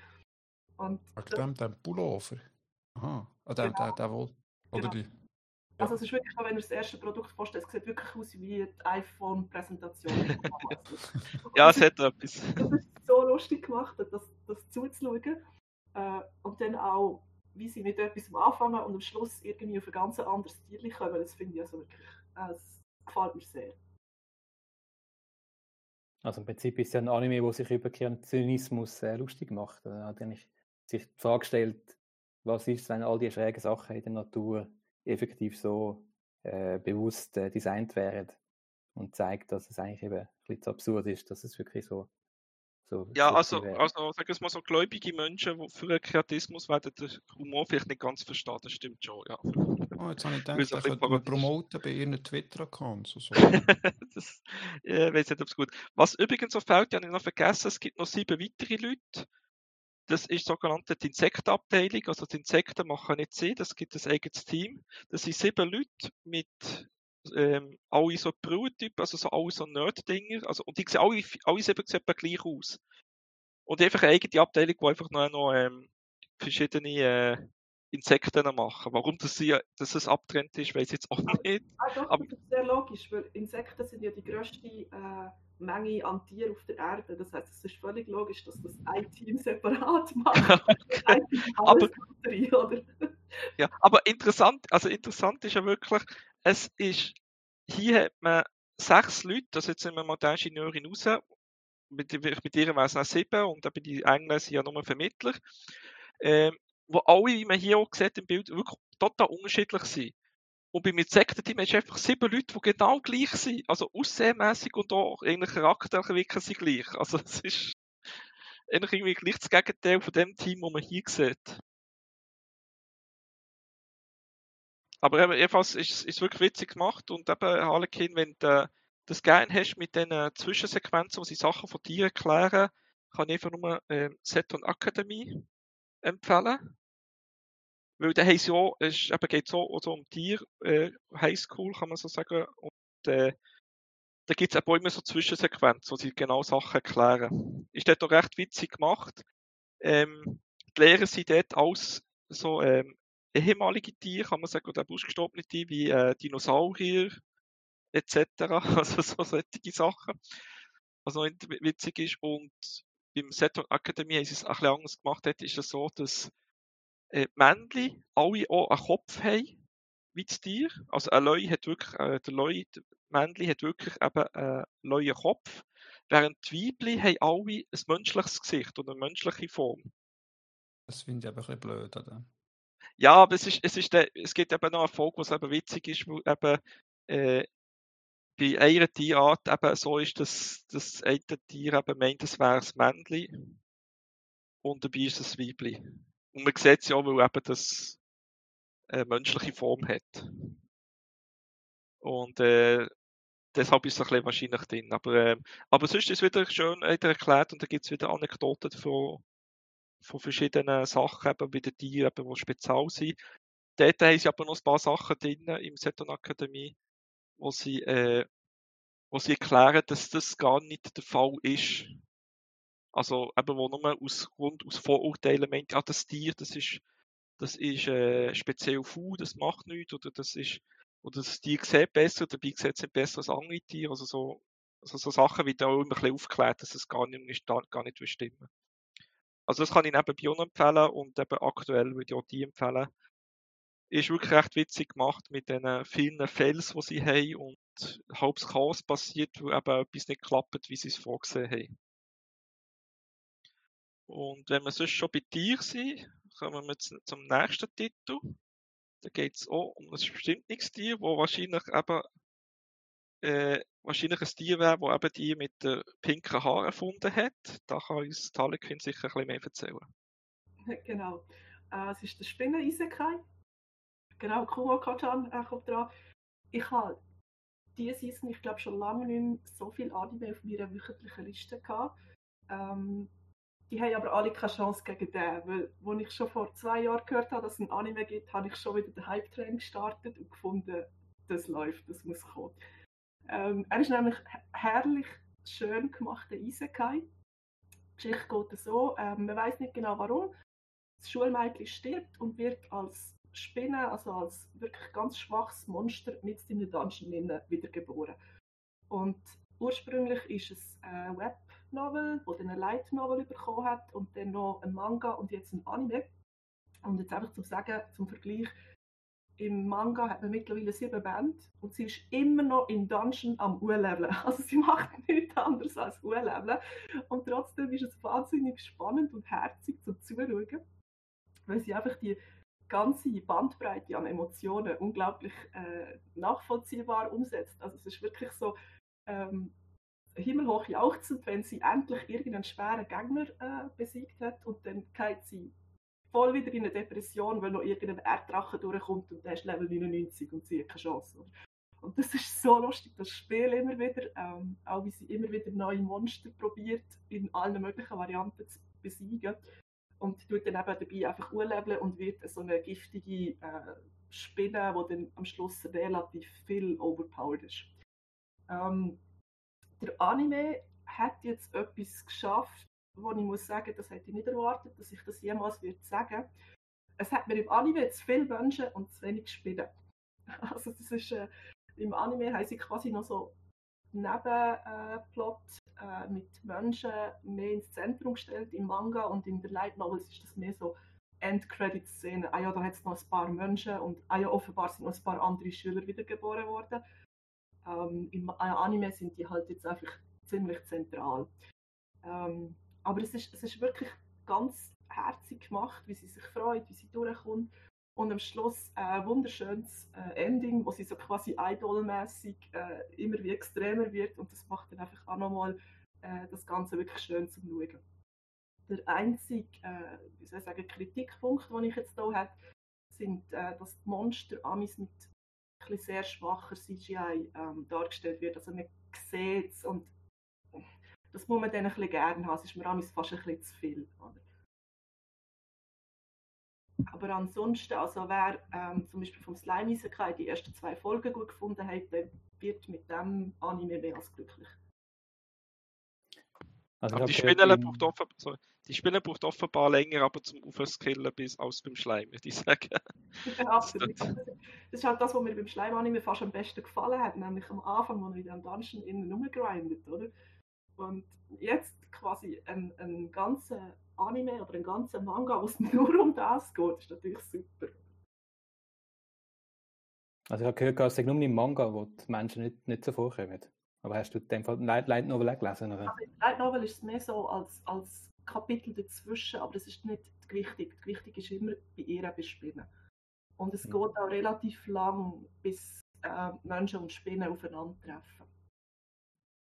Und Wegen dem, dem Pullover. Aha. Ah, der, der, der wohl. Oder Genau. die. Also es ist wirklich, auch wenn ihr das erste Produkt vorstellt, es sieht wirklich aus wie die iPhone-Präsentation. Ja, es hat etwas. das ist so lustig gemacht, das, das zuzuschauen. Äh, und dann auch, wie sie mit etwas anfangen und am Schluss irgendwie auf ein ganz anderes Stil kommen, das finde ich also wirklich, äh, das gefällt mir sehr. Also im Prinzip ist es ja ein Anime, wo sich über Zynismus äh, lustig macht. Er hat eigentlich sich die Frage gestellt, was ist, wenn all die schrägen Sachen in der Natur effektiv so äh, bewusst äh, designt wären und zeigt, dass es eigentlich eben ein bisschen zu absurd ist, dass es wirklich so so Ja, also, wäre. also sagen wir es mal so, gläubige Menschen, die für den Kreatismus werden den Humor vielleicht nicht ganz verstehen, das stimmt schon, ja. Oh, jetzt habe ich gedacht, es da ein bisschen könnte man promoten bei ihren Twitter-Accounts. und So. das äh, weiß nicht, ob es gut Was übrigens fehlt, die habe ich noch vergessen, es gibt noch sieben weitere Leute. Das ist sogenannte die Insektenabteilung, also die Insekten machen nicht Sinn, das gibt ein eigenes Team. Das sind sieben Leute mit ähm, alle so Brühentypen, also so alle so Nerd-Dinger, also, und die sehen alle, alle sieben sehen gleich aus. Und einfach eine eigene Abteilung, die einfach noch, noch ähm, verschiedene äh, Insekten machen. Warum das, sie, dass es abtrennt ist, weiß ich jetzt auch nicht. Ah, doch, Aber- das ist sehr logisch, weil Insekten sind ja die grösste äh, Menge an Tieren auf der Erde. Das heißt, es ist völlig logisch, dass das ein Team separat macht. Team Aber-? Ja, aber interessant, also interessant ist ja wirklich, es ist, hier hat man sechs Leute, also jetzt sind wir mal die Ingenieurin raus, mit, mit ihr wären es noch sieben und bei den Englern sind ja nur Vermittler, ähm, wo alle, wie man hier auch sieht im Bild, wirklich total unterschiedlich sind. Und beim Insektenteam hast du einfach sieben Leute, die genau gleich sind. Also aussehmässig und auch eigentlich charakterlich sie gleich. Also es ist eigentlich irgendwie gleich das Gegenteil von dem Team, das man hier sieht. Aber eben, jedenfalls ist es wirklich witzig gemacht und eben, Harlequin, wenn du das gerne hast mit den äh, Zwischensequenzen, wo sie Sachen von Tieren klären, kann ich einfach nur äh, Seton Academy empfehlen. Weil da haben auch, es eben geht so, so um Tier, äh, Highschool kann man so sagen, und äh, da gibt es auch immer so Zwischensequenzen, wo sie genau Sachen erklären. Ist dort auch recht witzig gemacht. Ähm, die Lehrer sind dort alles so ähm, ehemalige Tiere, kann man sagen, oder ausgestorbene Tiere, wie äh, Dinosaurier etc. Also so solche Sachen. Was noch witzig ist. Und beim Saturn Academy haben sie es ein bisschen anders gemacht. Dort ist es so, dass äh, Männchen alle auch einen Kopf haben, wie das Tier. Also ein Leu hat wirklich, äh, der Leu, der Männchen hat wirklich eben einen neuen Kopf. Während die Weibchen haben alle ein menschliches Gesicht und eine menschliche Form. Das finde ich eben ein bisschen blöd. Oder? Ja, aber es ist, es ist der, es gibt eben noch eine Folge, was eben witzig ist, wo eben äh, bei einer Tierart eben so ist, dass das eine Tier eben meint, es wäre das Männchen und dabei ist es das Weibchen. Und man sieht es ja weil eben das eine menschliche Form hat. Und äh, deshalb ist es ein bisschen wahrscheinlich drin. Aber, ähm, aber sonst ist es wieder schön wieder erklärt und da gibt es wieder Anekdoten von, von verschiedenen Sachen, eben bei den Tieren, eben, die speziell sind. Dort haben sie aber noch ein paar Sachen drin im Seton Akademie, wo sie, äh, wo sie erklären, dass das gar nicht der Fall ist. Also eben, wo nur aus Grund, aus Vorurteilen meint, ja, das Tier, das ist, das ist äh, speziell faul, das macht nichts, oder das ist, oder das Tier sieht besser, dabei sieht es besser als andere Tiere. Also so, also so Sachen wie da immer ein bisschen aufgeklärt, dass es gar nicht, gar nicht stimmen Also das kann ich nebenbei auch empfehlen und eben aktuell würde ich auch die empfehlen. Ist wirklich recht witzig gemacht mit den vielen Fails, die sie haben und halbes Chaos passiert, wo eben etwas nicht klappt, wie sie es vorgesehen haben. Und wenn wir sonst schon bei Tieren sind, kommen wir zum nächsten Titel. Da geht es auch um ein bestimmtes Tier, wo wahrscheinlich eben äh, wahrscheinlich ein Tier wäre, das eben die mit den pinken Haaren erfunden hat. Da kann uns Talekin sicher ein bisschen mehr erzählen. Genau. Äh, es ist der Spinnen-Isekai. Genau, Kumo-Kachan äh, kommt dran. Ich habe diese Season, ich glaube, schon lange nicht mehr so viel Anime auf meiner wöchentlichen Liste gehabt. Ähm, die haben aber alle keine Chance gegen den, weil als ich schon vor zwei Jahren gehört habe, dass es ein Anime gibt, habe ich schon wieder den Hype-Train gestartet und gefunden, das läuft, das muss kommen. Ähm, er ist nämlich herrlich schön gemachter Isekai. Die Geschichte geht so, ähm, man weiß nicht genau warum. Das Schulmädchen stirbt und wird als Spinne, also als wirklich ganz schwaches Monster mit in der Dungeon wiedergeboren. Und ursprünglich ist es ein Webnovel, wo dann ein Light Novel bekommen hat und dann noch ein Manga und jetzt ein Anime. Und jetzt einfach zum Sagen, zum Vergleich, im Manga hat man mittlerweile sieben Bände und sie ist immer noch im Dungeon am U-Leveln. Also sie macht nichts anderes als U-Leveln. Und trotzdem ist es wahnsinnig spannend und herzig zum Zuschauen, weil sie einfach die ganze Bandbreite an Emotionen unglaublich äh, nachvollziehbar umsetzt. Also es ist wirklich so ähm, himmelhoch jauchzend, wenn sie endlich irgendeinen schweren Gegner äh, besiegt hat und dann geht sie voll wieder in eine Depression, weil noch irgendein Erddrache durchkommt und der ist Level 99 und sie hat keine Chance. Und das ist so lustig, das Spiel immer wieder, ähm, auch wie sie immer wieder neue Monster probiert, in allen möglichen Varianten zu besiegen. Und tut dann eben dabei einfach urleveln und wird so eine giftige äh, Spinne, die dann am Schluss relativ viel overpowered ist. Ähm, der Anime hat jetzt etwas geschafft, wo ich muss sagen, das hätte ich nicht erwartet, dass ich das jemals würde sagen. Es hat mir im Anime zu viele Menschen und zu wenig Spiele. Also das ist, äh, im Anime haben sie quasi noch so Nebenplot äh, äh, mit Menschen mehr ins Zentrum gestellt im Manga und in der Light Novels ist das mehr so Endcredit-Szene. Ah ja, da hat es noch ein paar Menschen und ah ja, offenbar sind noch ein paar andere Schüler wiedergeboren worden. Ähm, Im Anime sind die halt jetzt einfach ziemlich zentral. Ähm, aber es ist, es ist wirklich ganz herzig gemacht, wie sie sich freut, wie sie durchkommt. Und am Schluss ein wunderschönes äh, Ending, wo sie so quasi idolmäßig äh, immer wie extremer wird. Und das macht dann einfach auch nochmal äh, das Ganze wirklich schön zum Schauen. Der einzige, äh, wie soll ich sagen, Kritikpunkt, den ich jetzt hier habe, sind, äh, dass die Monster Amis mit sehr schwacher CGI ähm, dargestellt wird. Also man sieht es und das muss man dann ein bisschen gerne haben. Es ist mir fast ein bisschen zu viel. Oder? Aber ansonsten, also wer ähm, zum Beispiel vom Slime Isekai die ersten zwei Folgen gut gefunden hat, der wird mit dem Anime mehr als glücklich. Also aber die Spinne braucht, offen, sorry, die Spinne braucht offenbar länger aber zum Aufskillen bis aus beim Schleim, würde ich sagen. Ja, absolut. Das ist halt das, was mir beim Schleim-Anime fast am besten gefallen hat, nämlich am Anfang, wo er in diesem Dungeon innen rumgrindet, oder? Und jetzt quasi ein, ein ganzer Anime oder ein ganzer Manga, wo es nur um das geht, ist natürlich super. Also ich habe gehört, es ist nur im Manga, wo die Menschen nicht, nicht so vorkommen. Aber hast du in dem Fall Light, Light Novel auch gelesen? Oder? Also Light Novel ist mehr so als, als Kapitel dazwischen, aber es ist nicht wichtig. Wichtig ist immer bei ihr bespinnen. Und es mhm. geht auch relativ lang, bis äh, Menschen und Spinnen aufeinandertreffen.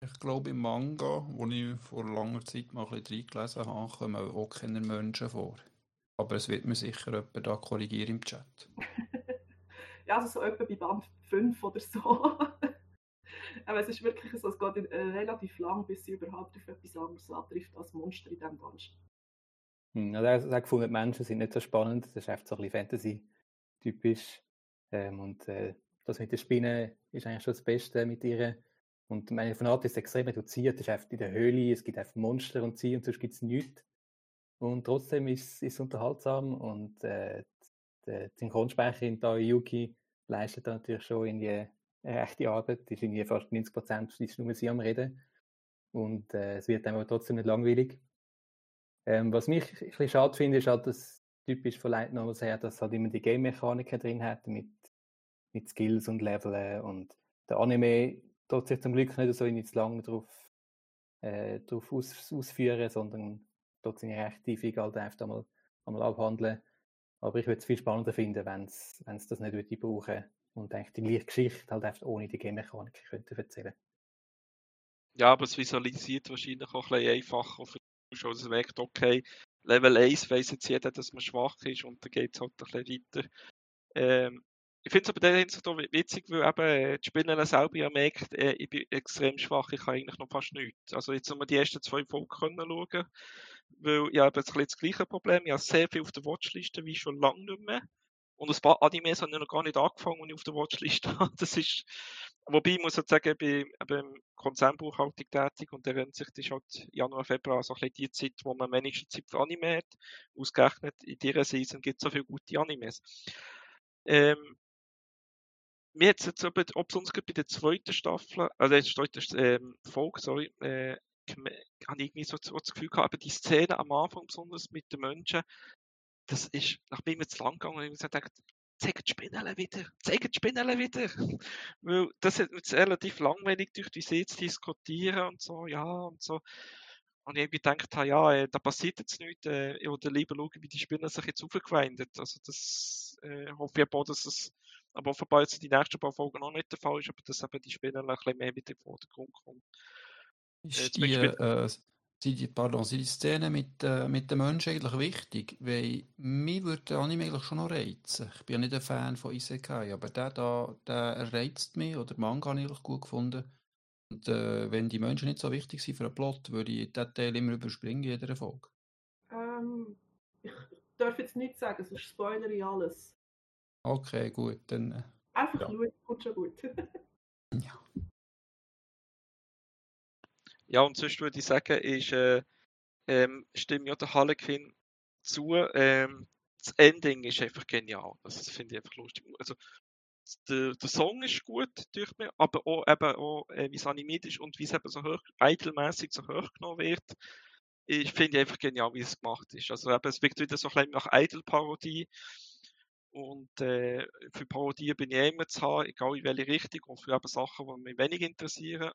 Ich glaube, im Manga, wo ich vor langer Zeit mal ein bisschen reingelesen habe, kommen auch keine Menschen vor. Aber es wird mir sicher jemand da korrigieren im Chat. ja, also so etwa bei Band 5 oder so. Aber es ist wirklich so, es geht äh, relativ lang, bis sie überhaupt auf etwas anderes antrifft als Monster in diesem Dungeon. Also er hat gefunden, die Menschen sind nicht so spannend. Das ist einfach so ein Fantasy-typisch. Ähm, und äh, das mit den Spinnen ist eigentlich schon das Beste mit ihren Und meine von Art ist extrem reduziert. Es ist einfach in der Höhle, es gibt einfach Monster und sie und sonst gibt es nichts. Und trotzdem ist es unterhaltsam und äh, die Synchronsprecherin da, Yuki, leistet da natürlich schon in die rechte Arbeit. Ist in fast 90 Prozent ist nur sie am Reden. Und äh, es wird aber trotzdem nicht langweilig. Ähm, was mich ein bisschen schade finde, ist halt, dass typisch von Light Novels her, dass halt immer die Game-Mechaniken drin hat mit, mit Skills und Leveln und der Anime tut sich zum Glück nicht so nicht lange drauf, äh, drauf aus, ausführen, sondern dort seine Rechtstiefung halt einfach einmal, einmal abhandeln. Aber ich würde es viel spannender finden, wenn es das nicht würde brauchen und eigentlich die gleiche Geschichte halt einfach ohne die Game-Mechanik könnte erzählen. Ja, aber es visualisiert wahrscheinlich auch ein bisschen einfacher für die Zuschauer. Es merkt, okay, Level 1 weiss jetzt jeder, dass man schwach ist und dann geht es halt ein bisschen weiter. Ähm, ich finde es aber der Hinsicht auch witzig, weil eben äh, die Spinner selber ja merkt, äh, ich bin extrem schwach, ich kann eigentlich noch fast nichts. Also jetzt haben wir die ersten zwei Folgen können schauen, weil ich habe jetzt ein bisschen das gleiche Problem, ich habe sehr viel auf der Watchliste, wie schon lange nicht mehr. Und ein paar Animes haben ja noch gar nicht angefangen, und ich auf der Watchliste habe. Das ist, wobei ich muss halt sagen, ich bin eben Konzernbuchhaltung tätig und der sich, das halt Januar, Februar so ein bisschen die Zeit, wo man wenigstens Zeit für Anime hat. Ausgerechnet in dieser Season gibt es so viele gute Animes. Ähm, mir hat jetzt aber, ob sonst bei der zweiten Staffel, also der zweiten ähm, Folge, sorry, äh, habe ich irgendwie so, so das Gefühl gehabt, aber die Szene am Anfang besonders mit den Menschen, das ist nach mir jetzt lang gegangen und ich gedacht, zeigt die Spinnele wieder, zeigt die Spinnele wieder. Weil das ist jetzt relativ langweilig durch die See zu diskutieren und so, ja, und so. Und ich habe gedacht, ja, äh, da passiert jetzt nichts, äh, ich würde lieber schauen, wie die Spinner sich jetzt aufgewindet. Also das äh, hoffe ich aber, dass es aber offenbar jetzt die nächsten paar Folgen noch nicht der Fall ist, aber dass eben die Spieler ein bisschen mehr mit in den Vordergrund kommen. Ist die, äh, sind die, pardon, sind die Szenen mit, äh, mit den Menschen eigentlich wichtig? Weil mich würde der Anime eigentlich schon noch reizen. Ich bin ja nicht ein Fan von Isekai, aber der da, der reizt mich, oder Manga habe ich eigentlich gut gefunden. Und äh, wenn die Menschen nicht so wichtig sind für einen Plot, würde ich diesen Teil immer überspringen in jeder Folge. Ähm, ich darf jetzt nicht sagen, sonst spoilere ich alles. Okay, gut, dann. Äh, Einfach ja. schauen, gut schon gut. ja. Ja, und sonst würde ich sagen, ist, äh, ähm, stimmt ja der Harlequin zu. Ähm, das Ending ist einfach genial. Also, das finde ich einfach lustig. Also, der, der Song ist gut durch mich, aber auch, eben auch äh, wie es animiert ist und wie es eben so hoch, eitelmäßig so hochgenommen wird. Ich finde einfach genial, wie es gemacht ist. Also eben, es wirkt wieder so ein bisschen nach Eitel-Parodie. Und äh, für Parodien bin ich immer zu haben, egal in welche Richtung. Und für eben Sachen, die mich wenig interessieren,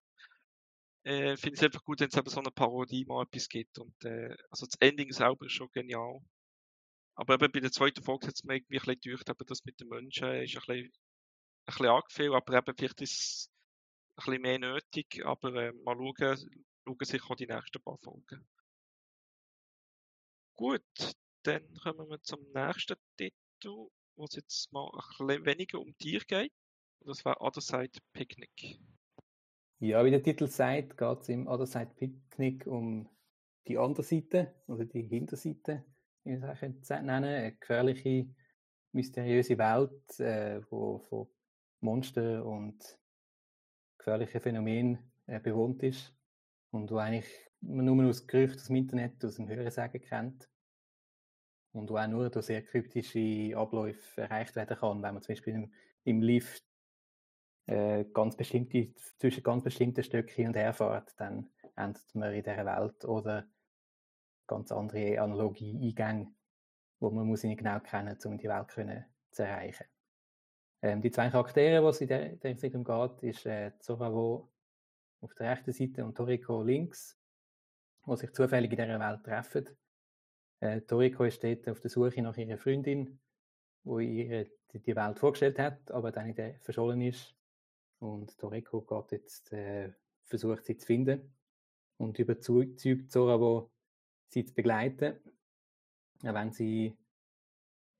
äh, finde ich es einfach gut, wenn es so eine Parodie mal etwas gibt. Und äh, also das Ending selber ist schon genial. Aber eben bei der zweiten Folge hat es mir irgendwie ein bisschen gedacht, das mit den Menschen ist ein bisschen, ein bisschen angefehlt, aber eben vielleicht ist es ein bisschen mehr nötig. Aber äh, mal schauen, schauen sich auch die nächsten paar Folgen. Gut, dann kommen wir zum nächsten Titel wo es jetzt mal ein bisschen weniger um Tier geht. das war Other Side Picnic. Ja, wie der Titel sagt, geht es im Other Side Picnic um die andere Seite oder die Hinterseite, wie man es nennen. Eine gefährliche, mysteriöse Welt, äh, wo von Monster und gefährlichen Phänomenen äh, bewohnt ist und wo eigentlich man nur aus Gerüchten aus dem Internet, aus dem Hörensagen kennt. Und wo auch nur durch sehr kryptische Abläufe erreicht werden kann, wenn man zum Beispiel im, im Lift äh, ganz bestimmte, zwischen ganz bestimmten Stücken hin und her fährt, dann endet man in dieser Welt oder ganz andere analoge Eingänge, wo man muss ihn genau kennen, um die Welt können zu erreichen. Ähm, die zwei Charaktere, was in der, der Entwicklung geht, ist äh, Zoravo auf der rechten Seite und Toriko links, die sich zufällig in dieser Welt treffen äh, Toriko ist dort auf der Suche nach ihrer Freundin, wo ihr die Welt vorgestellt hat, aber dann in verschollen ist. Und Toriko geht jetzt, äh, versucht sie zu finden und überzeugt Zora, sie zu begleiten, auch wenn sie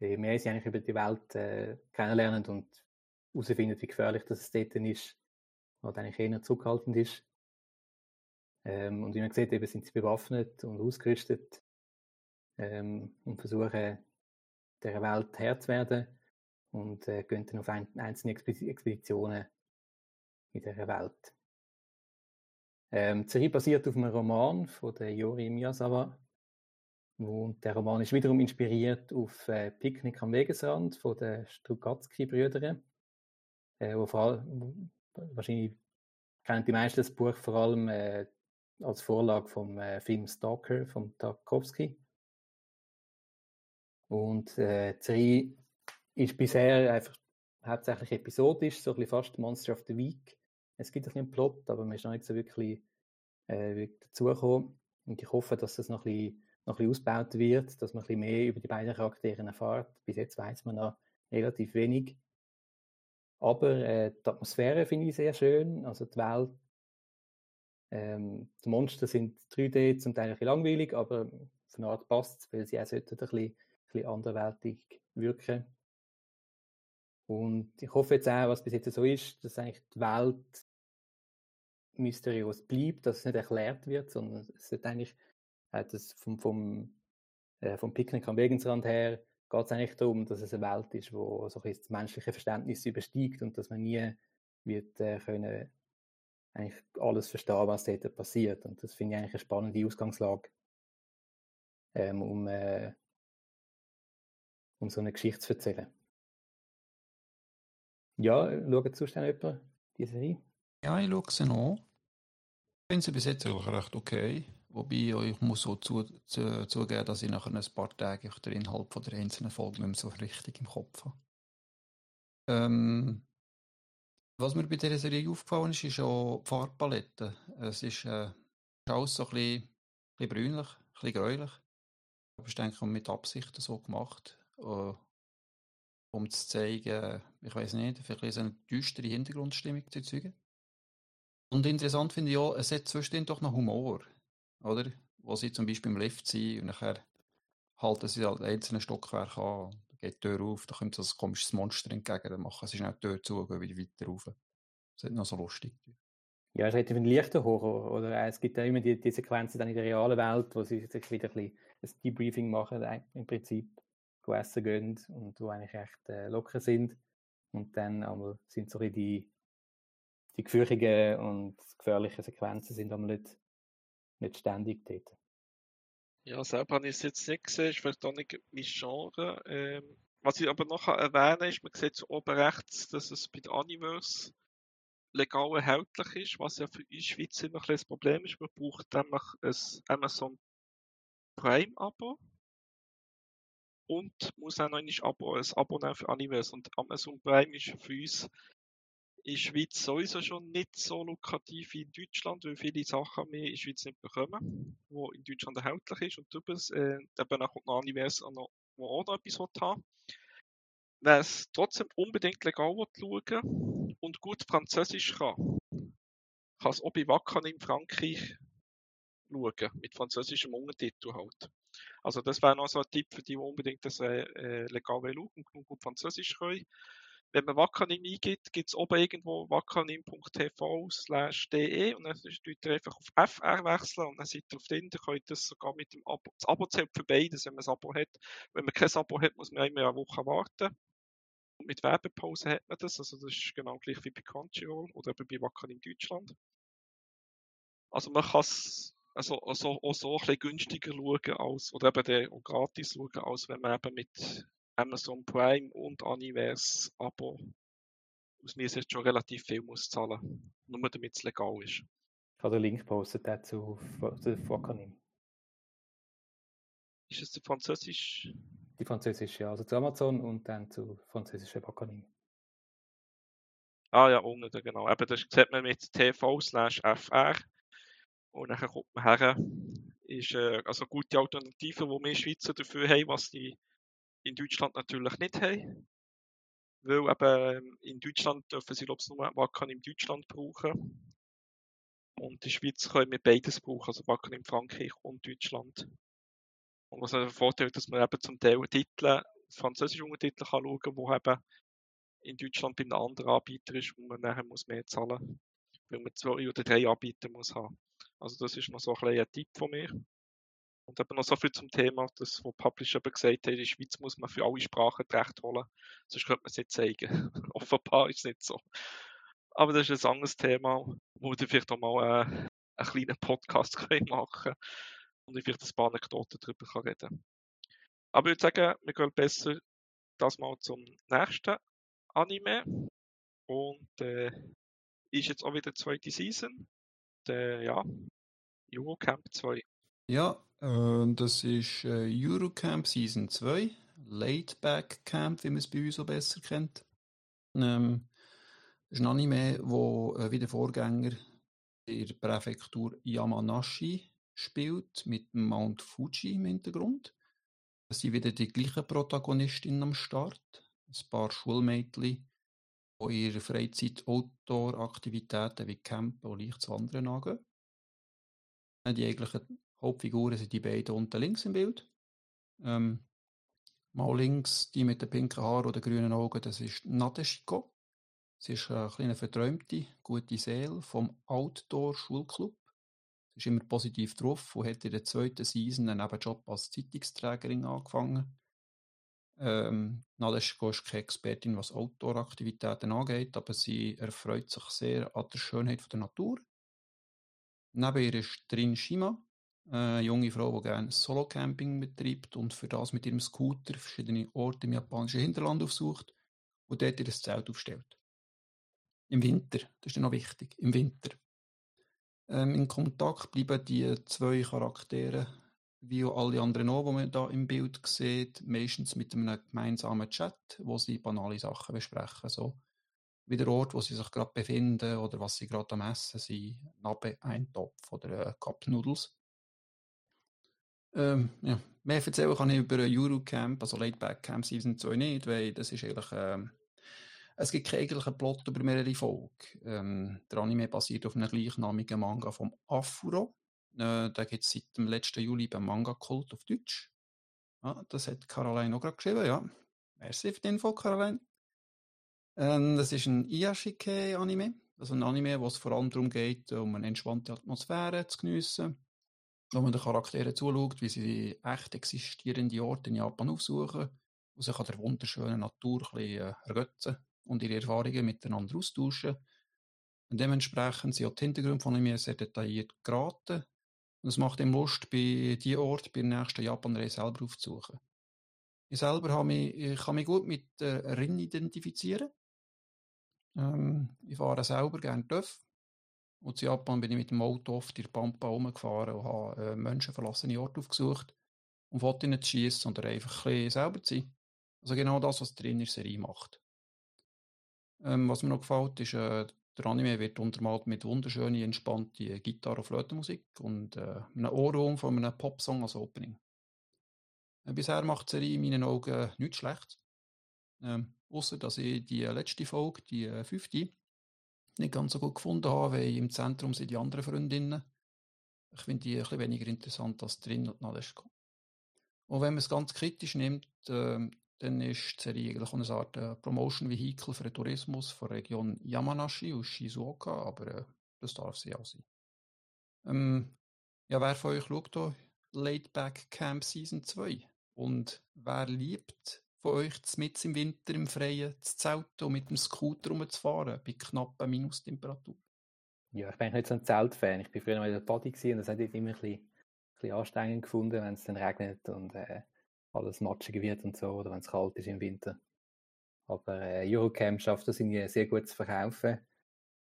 äh, mehr sie eigentlich über die Welt äh, kennenlernen und herausfinden, wie gefährlich das dort ist, was eigentlich eher zurückhaltend ist. Ähm, und wie man sieht, eben sind sie bewaffnet und ausgerüstet ähm, und versuchen, der Welt Herr zu werden und äh, gehen dann auf ein, einzelne Expeditionen in dieser Welt. Ähm, die Serie basiert auf einem Roman von der Yori Miyazawa. Und der Roman ist wiederum inspiriert auf äh, Picknick am Wegesrand von den Strugatsky-Brüdern, äh, wo vor allem, wahrscheinlich kennen die meisten das Buch vor allem äh, als Vorlage vom äh, Film Stalker von Tarkovsky. Und äh, die Serie ist bisher einfach hauptsächlich episodisch, so ein bisschen fast Monster of the Week. Es gibt ein bisschen Plot, aber man ist noch nicht so wirklich, äh, dazugekommen. Und ich hoffe, dass das noch ein, bisschen, noch ein bisschen ausgebaut wird, dass man ein bisschen mehr über die beiden Charaktere erfährt. Bis jetzt weiß man noch relativ wenig. Aber äh, die Atmosphäre finde ich sehr schön. Also die Welt, ähm, die Monster sind 3D zum Teil ein bisschen langweilig, aber von einer Art passt es, weil sie auch sollten ein bisschen, ein bisschen anderwältig wirken. Und ich hoffe jetzt auch, was bis jetzt so ist, dass eigentlich die Welt mysteriös bleibt, dass es nicht erklärt wird, sondern es wird eigentlich äh, das vom, vom, äh, vom Picknick am Wegensrand her geht es eigentlich darum, dass es eine Welt ist, wo so das menschliche Verständnis übersteigt und dass man nie wird äh, können eigentlich alles verstehen, was dort passiert. Und das finde ich eigentlich eine spannende Ausgangslage, ähm, um, äh, um so eine Geschichte zu erzählen. Ja, schaut sonst jemand die Serie? Ja, ich schaue sie an. Finde sie bis jetzt eigentlich recht okay. Wobei ich muss so zu, zu, zugeben, dass ich nach ein paar Tagen den Inhalt von der einzelnen Folge nicht mehr so richtig im Kopf habe. Ähm, was mir bei dieser Serie aufgefallen ist, ist auch die Farbpalette. Es ist äh, alles so ein bisschen, ein bisschen brünlich, ein bisschen gräulich. Aber ich denke, mit Absicht so gemacht, äh, um zu zeigen, ich weiß nicht, vielleicht eine düstere Hintergrundstimmung zu erzeugen. Und interessant finde ich auch, es hat zwischendurch doch noch Humor oder? Wo sie zum Beispiel im Lift sind und nachher halten sie halt einzelne Stockwerke an, da geht die Tür auf, da kommt so ein komisches Monster entgegen, dann machen sie schnell die Tür zu und gehen wieder weiter rauf. Das ist noch so lustig. Ja, es hat einen leichten Horror, oder? Es gibt ja immer die, die Sequenzen dann in der realen Welt, wo sie sich wieder ein, ein Debriefing machen, im Prinzip essen gehen und wo eigentlich echt äh, locker sind. Und dann einmal sind so die, die gefürchigen und gefährlichen Sequenzen sind einmal nicht nicht ständig dort. Ja, selber habe ich es jetzt nicht gesehen, ist vielleicht auch nicht mein Genre. Ähm, was ich aber noch erwähnen ist, man sieht so oben rechts, dass es bei der Universe legal erhältlich ist, was ja für uns Schweizer noch ein Problem ist. Man braucht nämlich ein Amazon Prime-Abo und muss auch noch ein Abo, ein Abo nehmen für Universe. Und Amazon Prime ist für uns in der Schweiz sowieso schon nicht so lukrativ wie in Deutschland, weil viele Sachen wir in der Schweiz nicht bekommen, wo in Deutschland erhältlich ist. Und darüber äh, kommt noch Anivers, wo auch noch etwas haben Wer es trotzdem unbedingt legal schauen und gut Französisch kann, kann es auch bei Wacken in Frankreich schauen, mit französischem Untertitel halt. Also das wäre noch so ein Tipp für die, die unbedingt das äh, äh legal schauen und gut Französisch können wenn man Wakanim eingibt, gibt es oben irgendwo wakanim.tv slash de und dann tut ihr einfach auf FR wechseln und dann seid ihr auf den, dann könnt das sogar mit dem Abo, das Abo zählt für beides, wenn man ein Abo hat. Wenn man kein Abo hat, muss man immer eine Woche warten. Und mit Werbepause hat man das, also das ist genau gleich wie bei Crunchyroll oder eben bei Wakanim Deutschland. Also man kann es also, also auch so ein bisschen günstiger schauen als, oder eben auch gratis schauen, als wenn man eben mit Amazon Prime und Aniverse Abo aus mir jetzt schon relativ viel muss zahlen, nur damit es legal ist. Ich habe den Link postet dazu zu Wakanim. Ist es der französisch? Die französische, also zu Amazon und dann zu französischen Wakanim. Ah ja, unten, genau. Eben, das sieht man mit tv slash fr und dann kommt man her. Ist äh, also eine gute Alternative, die wir Schweizer dafür haben, was die in Deutschland natürlich nicht haben. Weil eben ähm, in Deutschland dürfen sie, glaube ich, nur Wacken in Deutschland brauchen. Und in der Schweiz können wir beides brauchen, also Wacken in Frankreich und Deutschland. Und was der Vorteil ist, dass man eben zum Teil Titel, französische Untertitel kann schauen kann, wo eben in Deutschland bei einem anderen Anbieter ist, wo man nachher muss mehr zahlen muss, weil man zwei oder drei Anbieter muss haben. Also das ist noch so ein, ein Tipp von mir. Und eben noch so viel zum Thema, das, wo Publisher eben gesagt hat, in der Schweiz muss man für alle Sprachen Recht holen, sonst könnte man es nicht zeigen. Offenbar ist es nicht so. Aber das ist ein anderes Thema, wo du vielleicht auch mal äh, einen kleinen Podcast können machen und ich vielleicht ein paar Anekdoten darüber kann reden Aber ich würde sagen, wir gehen besser das mal zum nächsten Anime. Und äh, ist jetzt auch wieder die zweite Season. Der, ja, Eurocamp 2. Ja, äh, das ist äh, Eurocamp Season 2. Laidback Camp, wie man es bei uns so besser kennt. Ähm, das ist ein Anime, wo äh, wie der Vorgänger in der Präfektur Yamanashi spielt, mit Mount Fuji im Hintergrund. Es sind wieder die gleichen Protagonistinnen am Start. Ein paar Schulmädchen, die in ihrer Freizeit Outdoor-Aktivitäten wie Campen und leichtes Wandern angehen. Die eigentlichen Hauptfiguren sind die beiden unten links im Bild. Ähm, mal links die mit den pinken Haaren oder grünen Augen, das ist Nadeshiko. Sie ist eine kleine verträumte, gute Seele vom Outdoor-Schulclub. Sie ist immer positiv drauf und hat in der zweiten Season einen Nebenjob als Zeitungsträgerin angefangen. Ähm, Nadeshiko ist keine Expertin, was Outdoor-Aktivitäten angeht, aber sie erfreut sich sehr an der Schönheit der Natur. Neben ihr ist Trin Shima, eine junge Frau, die gerne Solo-Camping betreibt und für das mit ihrem Scooter verschiedene Orte im japanischen Hinterland aufsucht und dort ihr Zelt aufstellt. Im Winter, das ist dann noch wichtig, im Winter. Ähm, in Kontakt bleiben die zwei Charaktere, wie auch alle anderen auch, die man da im Bild sieht, meistens mit einem gemeinsamen Chat, wo sie banale Sachen besprechen, so wie der Ort, wo sie sich gerade befinden oder was sie gerade am Essen sind, Nabe, ein Topf oder äh, Cup Noodles. Ähm, ja. Mehr erzählen kann ich über Eurocamp, also Laidback Camp Season 2 nicht, weil das ist eigentlich, ähm, es gibt keinen eigentlichen Plot über mehrere Folgen. Ähm, der Anime basiert auf einem gleichnamigen Manga vom Afuro. Äh, der gibt es seit dem letzten Juli beim Manga Kult auf Deutsch. Ja, das hat Caroline auch gerade geschrieben, ja. Merci für die Info, Caroline. Ähm, das ist ein Iyashike-Anime. Also ein Anime, wo es vor allem darum geht, um eine entspannte Atmosphäre zu geniessen wo man den Charakteren zuschaut, wie sie echt existierende Orte in Japan aufsuchen und sich an der wunderschönen Natur ein bisschen äh, ergötzen und ihre Erfahrungen miteinander austauschen. Und dementsprechend sind auch die Hintergründe von mir sehr detailliert geraten. Und es macht ihm Lust, bei diesem Ort bei der nächsten Japan-Reise selber aufzusuchen. Ich selber habe mich, ich kann mich gut mit äh, Rinn identifizieren. Ähm, ich fahre selber gerne TÜV und in Japan bin ich mit dem Auto oft in der Pampa rumgefahren und habe äh, menschenverlassene Orte aufgesucht, um Fotos zu schießen oder einfach ein bisschen selber zu sein. Also genau das, was der in der Serie macht. Ähm, was mir noch gefällt, ist, äh, der Anime wird untermalt mit wunderschönen, entspannten Gitarre- und Flötenmusik und äh, einem Ohrwurm von einem Popsong als Opening. Äh, bisher macht die Serie in meinen Augen nichts schlecht. Ähm, Außer dass ich die letzte Folge, die äh, fünfte, nicht ganz so gut gefunden habe, weil im Zentrum sind die anderen Freundinnen. Ich finde die ein bisschen weniger interessant als drin und Nadeshko. Und wenn man es ganz kritisch nimmt, äh, dann ist die Serie eigentlich eine Art äh, Promotion-Vehikel für den Tourismus von der Region Yamanashi aus Shizuoka, aber äh, das darf sie auch sein. Ähm, ja, wer von euch schaut hier Laid Back Camp Season 2? Und wer liebt von euch mit im Winter im Freien zu zelten und mit dem Scooter rumzufahren, bei knappen Minustemperatur? Ja, ich bin nicht so ein Zeltfan. Ich bin früher mal in der Party und das hat ich immer ein bisschen, ein bisschen anstrengend gefunden, wenn es dann regnet und äh, alles matschig wird und so, oder wenn es kalt ist im Winter. Aber äh, Eurocamp schafft das irgendwie sehr gut zu verkaufen,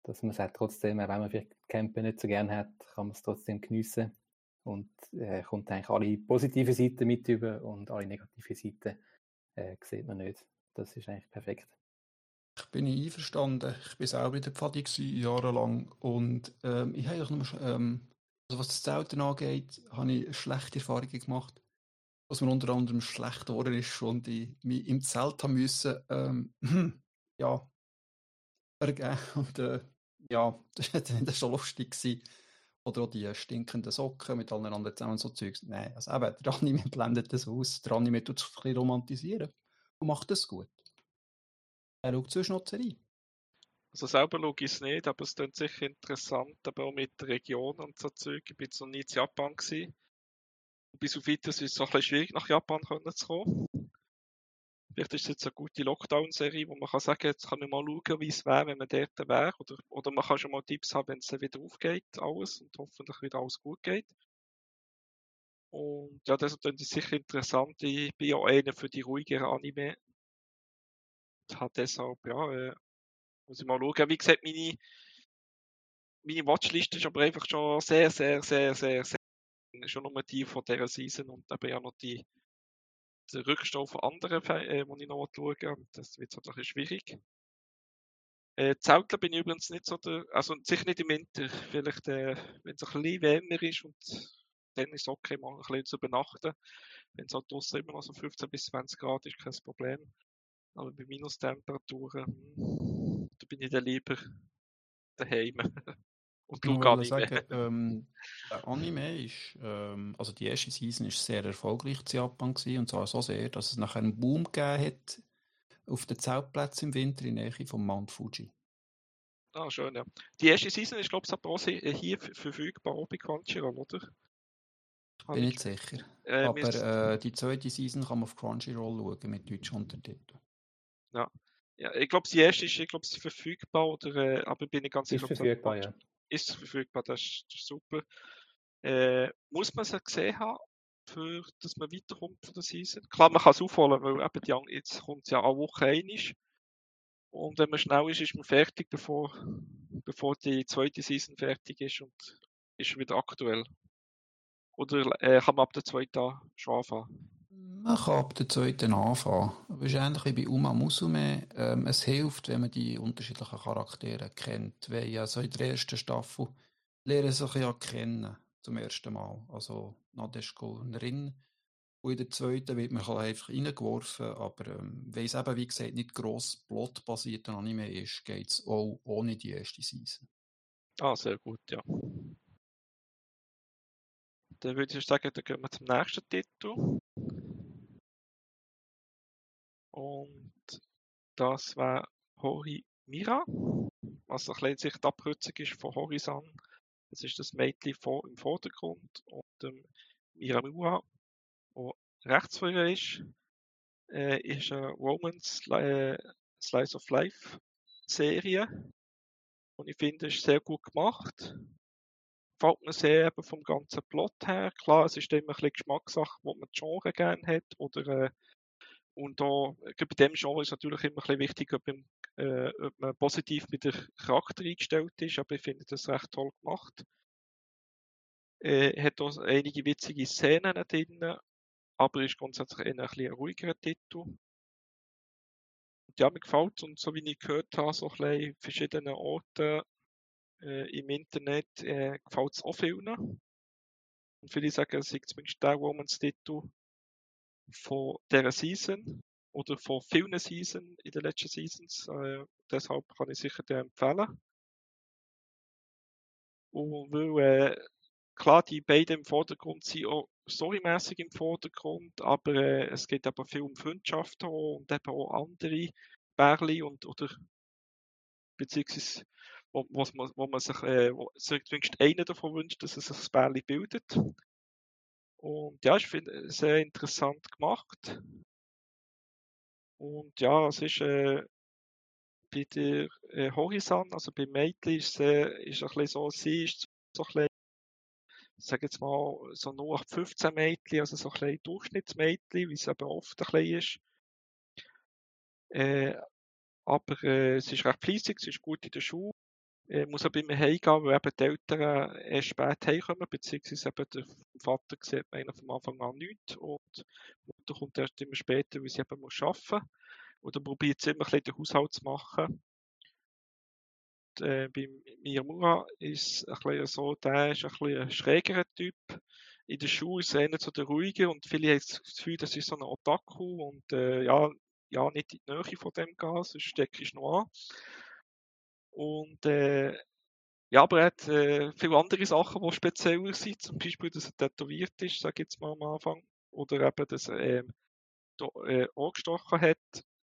dass man es halt trotzdem, auch wenn man vielleicht Campen nicht so gerne hat, kann man es trotzdem geniessen und äh, kommt eigentlich alle positiven Seiten mit über und alle negativen Seiten äh, sieht man nicht. Das ist eigentlich perfekt. Ich bin einverstanden. Ich war selber in der Pfadi jahrelang und ähm, ich habe nur, ähm, also was das Zelten angeht, habe ich schlechte Erfahrungen gemacht. Was mir unter anderem schlecht geworden ist und ich mich im Zelt haben müssen, ähm, ja, ergeben. Und äh, ja, das war schon lustig. Gewesen. Oder auch die stinkenden Socken mit allen anderen zusammen so Zeugs. Nein, also eben, der Anime blendet das aus. Der Anime tut es ein bisschen romantisieren und macht das gut. Er schaut zur Schnotzerei. Also selber schaue ich es nicht, aber es klingt sicher interessant, aber auch mit der Region und so Zeug. Ich jetzt noch nie in Japan gewesen. Bis auf weiteres ist es auch ein bisschen schwierig, nach Japan zu kommen. Ich Vielleicht ist es jetzt eine gute Lockdown-Serie, wo man kann sagen, jetzt kann man mal schauen, wie es wäre, wenn man dort wäre. Oder, oder man kann schon mal Tipps haben, wenn es wieder aufgeht, alles, und hoffentlich wieder alles gut geht. Und ja, das ist sicher interessant. Ich bin ja einer für die ruhigeren Anime. Und habe deshalb, ja, äh, muss ich mal schauen. Wie gesagt, meine, meine Watchliste ist aber einfach schon sehr, sehr, sehr, sehr, sehr, schon nur die von dieser Season und eben ja noch die, Rückstau von anderen, äh, ich noch schauen will. Das wird so ein bisschen schwierig. Äh, Zelten bin ich übrigens nicht so der, also sicher nicht im Winter. Vielleicht, äh, wenn es ein bisschen wärmer ist und dann ist es okay, mal ein bisschen zu übernachten. Wenn es halt draußen immer noch so 15 bis 20 Grad ist, kein Problem. Aber bei Minustemperaturen, hm, da bin ich dann lieber daheim. Und Ich du gar mehr. sagen, ähm, der Anime ist, ähm, also die erste Season ist sehr erfolgreich in Japan gewesen, und zwar so sehr, dass es nachher einen Boom gegeben hat auf den Zeltplätzen im Winter in der Nähe von Mount Fuji. Ah, schön, ja. Die erste Season ist, glaube ich, se- hier ver- verfügbar, bei Crunchyroll, oder? Bin ich- nicht sicher. äh, Aber ist- äh, die zweite Season kann man auf Crunchyroll schauen mit deutschen Untertiteln. ja, ich glaube, die erste ist, ich glaube, verfügbar, oder, äh, aber bin ich ganz Ist sicher, ob es verfügbar, ja. Ist verfügbar, das ist, das ist super. Äh, muss man es gesehen haben, für, dass man weiterkommt von der Season? Klar, man kann es aufholen, weil eben die, jetzt kommt es ja eine Woche einig. Und wenn man schnell ist, ist man fertig, bevor, bevor die zweite Season fertig ist und ist wieder aktuell. Oder äh, kann man ab der zweiten schon anfangen? Man kann ab der zweiten anfangen. Ähnlich wie bei Uma Musume. Ähm, es hilft, wenn man die unterschiedlichen Charaktere kennt. Weil ja so in der ersten Staffel lernen sich ja kennen. Zum ersten Mal. Also Nadeshko und Rin. Und in der zweiten wird man halt einfach reingeworfen. Aber ähm, weil es eben, wie gesagt, nicht gross plotbasierter Anime ist, geht es auch ohne die erste Season. Ah, sehr gut, ja. Dann würde ich sagen, dann gehen wir zum nächsten Titel. Und das war Hori Mira, was ein bisschen sich die Abkürzung ist von Horizon. Das ist das Mädchen vor, im Vordergrund und ähm, Miramura, wo rechts von ihr ist, äh, ist eine Romance äh, Slice of Life Serie. Und ich finde, es ist sehr gut gemacht. Gefällt mir sehr eben vom ganzen Plot her. Klar, es ist immer ein bisschen Geschmackssache, wo man die Genre gerne hat. Oder, äh, und da, gerade bei dem Genre ist natürlich immer ein wichtig, ob, man, äh, ob man positiv mit dem Charakter eingestellt ist. Aber ich finde das recht toll gemacht. Äh, hat auch einige witzige Szenen drin, aber ist grundsätzlich eher ein bisschen ruhigerer Titel. Und ja, mir gefällt und so wie ich gehört habe, so ein bisschen verschiedenen Orten äh, im Internet äh, gefällt es auch vielen. Und viele sagen, es ist zumindest der Romance-Titel von dieser Season oder von vielen Seasons in den letzten Seasons. Äh, deshalb kann ich sicher den empfehlen. Und weil, äh, klar, die beiden im Vordergrund sind auch storymäßig im Vordergrund, aber äh, es geht aber viel um Freundschaft auch und eben auch andere Bärli und oder beziehungsweise wo, was man, wo man sich, äh, wo sich zumindest einer davon wünscht, dass es sich das Bärli bildet. Und ja, ich finde sehr interessant gemacht. Und ja, es ist äh, bei der äh, Horizon, also bei Mädchen ist es äh, ist ein bisschen so, sie ist so ein bisschen, ich sage jetzt mal, so nur 15 Mädchen, also so ein bisschen Durchschnittsmädchen, wie es eben oft ein bisschen ist. Äh, aber äh, sie ist recht fleissig, sie ist gut in der Schule, äh, muss aber immer heimgehen, weil eben die Eltern erst spät heimkommen, beziehungsweise eben der Vater sieht man von Anfang an nichts und die Mutter kommt erst immer später, weil sie eben muss arbeiten und dann probiert sie immer ein bisschen den Haushalt zu machen. Und, äh, bei Miyamura ist ein bisschen so, der ist ein bisschen ein schrägerer Typ. In der Schule ist er eher so der Ruhige und viele haben das Gefühl, das ist so ein Otaku und äh, ja, ja, nicht in die Nähe von dem gehen, sonst stecke ich noch an. Und äh, ja, aber er hat äh, viele andere Sachen, die spezieller sind. Zum Beispiel, dass er tätowiert ist, sage ich jetzt mal am Anfang. Oder eben, dass er da, äh, angestochen hat.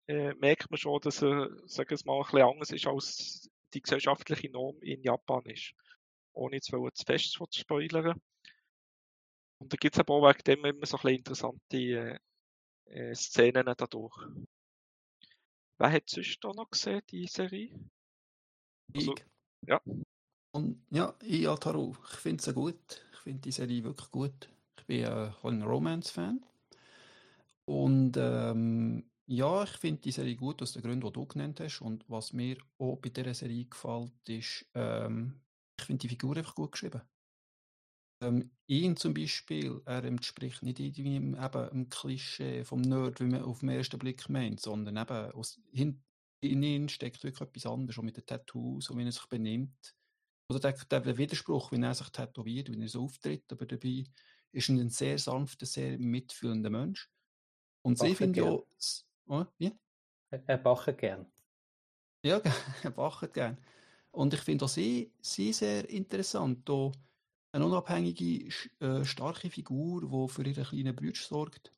Äh, merkt man schon, dass er, sage ich mal, ein bisschen anders ist, als die gesellschaftliche Norm in Japan ist. Ohne jetzt wollen, zu fest zu spoilern. Und da gibt es aber auch wegen dem immer so ein bisschen interessante äh, äh, Szenen dadurch. Wer hat sonst noch gesehen, die Serie? Also, Ich. ja. Und ja, ich Ataru, ich finde sie gut. Ich finde die Serie wirklich gut. Ich bin äh, ein Romance-Fan. Und ähm, ja, ich finde die Serie gut aus den Gründen, die du genannt hast. Und was mir auch bei dieser Serie gefällt, ist, ähm, ich finde die Figur einfach gut geschrieben. Ähm, ihn zum Beispiel, er entspricht nicht irgendwie eben im Klischee vom Nerd, wie man auf den ersten Blick meint, sondern eben aus, hin, in ihm steckt wirklich etwas anderes, auch mit den Tattoos und wie er sich benimmt. Oder der, der Widerspruch, wie er sich tätowiert, wie er so auftritt, aber dabei ist er ein sehr sanfter, sehr mitfühlender Mensch. Und sie finde auch, oh, wie? Er, er backt gern. Ja, er backt gern. Und ich finde auch sie, sie sehr interessant. Da eine unabhängige, äh, starke Figur, die für ihre kleinen Brüder sorgt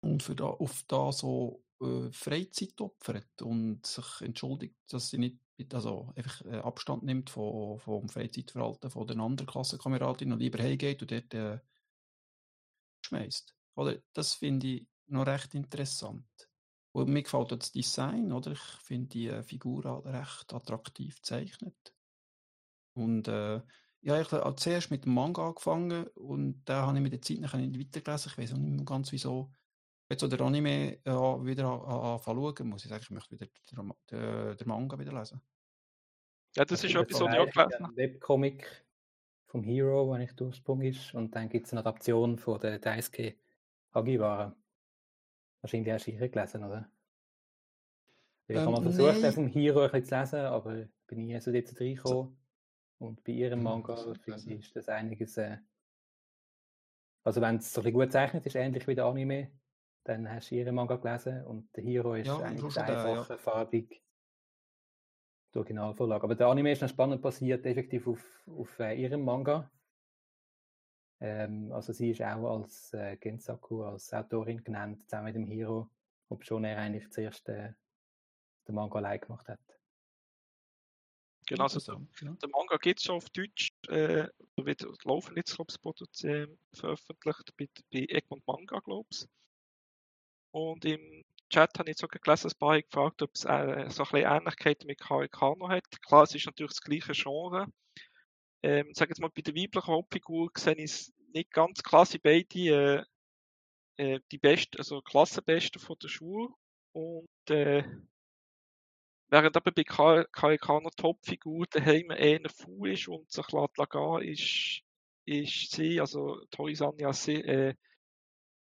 und für da, auf da so äh, Freizeit opfert und sich entschuldigt, dass sie nicht also einfach äh, Abstand nimmt von, vom Freizeitverhalten von den anderen Klassenkameradinnen und lieber heimgeht und dort äh, schmeißt. Oder das finde ich noch recht interessant. Und mir gefällt das Design, oder? Ich finde die äh, Figur auch recht attraktiv gezeichnet. Und äh, ja, ich habe zuerst mit dem Manga angefangen und da habe ich mit der Zeit nachher nicht weitergelesen. Ich weiß auch nicht mehr ganz wieso. Jetzt so der Anime äh, wieder an- an- anfangen schauen, muss ich sagen, ich möchte wieder den, den, den Manga wieder lesen. Ja, das ist etwas, ja was ich auch gelesen habe. einen Webcomic vom Hero, wenn ich der Ursprung ist. Und dann gibt es eine Adaption von der Daisuke Hagiwara. Wahrscheinlich hast du ihre gelesen, oder? Ich habe Ähm, mal versucht, nein. den vom Hero ein bisschen zu lesen, aber bin nie so dort reingekommen. Und bei ihrem Hm, Manga, ich finde ich, ist das einiges. Äh, also, wenn es so ein bisschen gut gezeichnet ist, ähnlich wie der Anime, dann hast du ihren Manga gelesen und der Hero ist Ja, eigentlich der, ja. farbig. Die Originalvorlage. Aber der Anime ist noch spannend basiert, effektiv auf, auf äh, ihrem Manga. Ähm, also sie ist auch als äh, Gensaku, als Autorin genannt, zusammen mit dem Hero, obwohl er eigentlich zuerst äh, den Manga allein gemacht hat. Genau, also der, Interessant, ja. der Manga gibt es schon auf Deutsch. Äh, da wird laufen jetzt, glaube ich, äh, veröffentlicht bei, bei Egmont Manga, glaube ich. Und im Chat habe ich sogar gelesen, ein paar gefragt, ob es äh, so ein bisschen Ähnlichkeiten mit KK noch hat. Klar, es ist natürlich das gleiche Genre. Ähm, sag jetzt mal, bei der weiblichen Hauptfigur sehe ich es nicht ganz klar, sie beide äh, äh, die besten, also Klassenbesten von der Schule. Und äh, während aber bei K- KK noch Topfigur daheim eher faul ist und sich lässt gehen, ist, ist sie, also Tori Sanja, sehr, äh,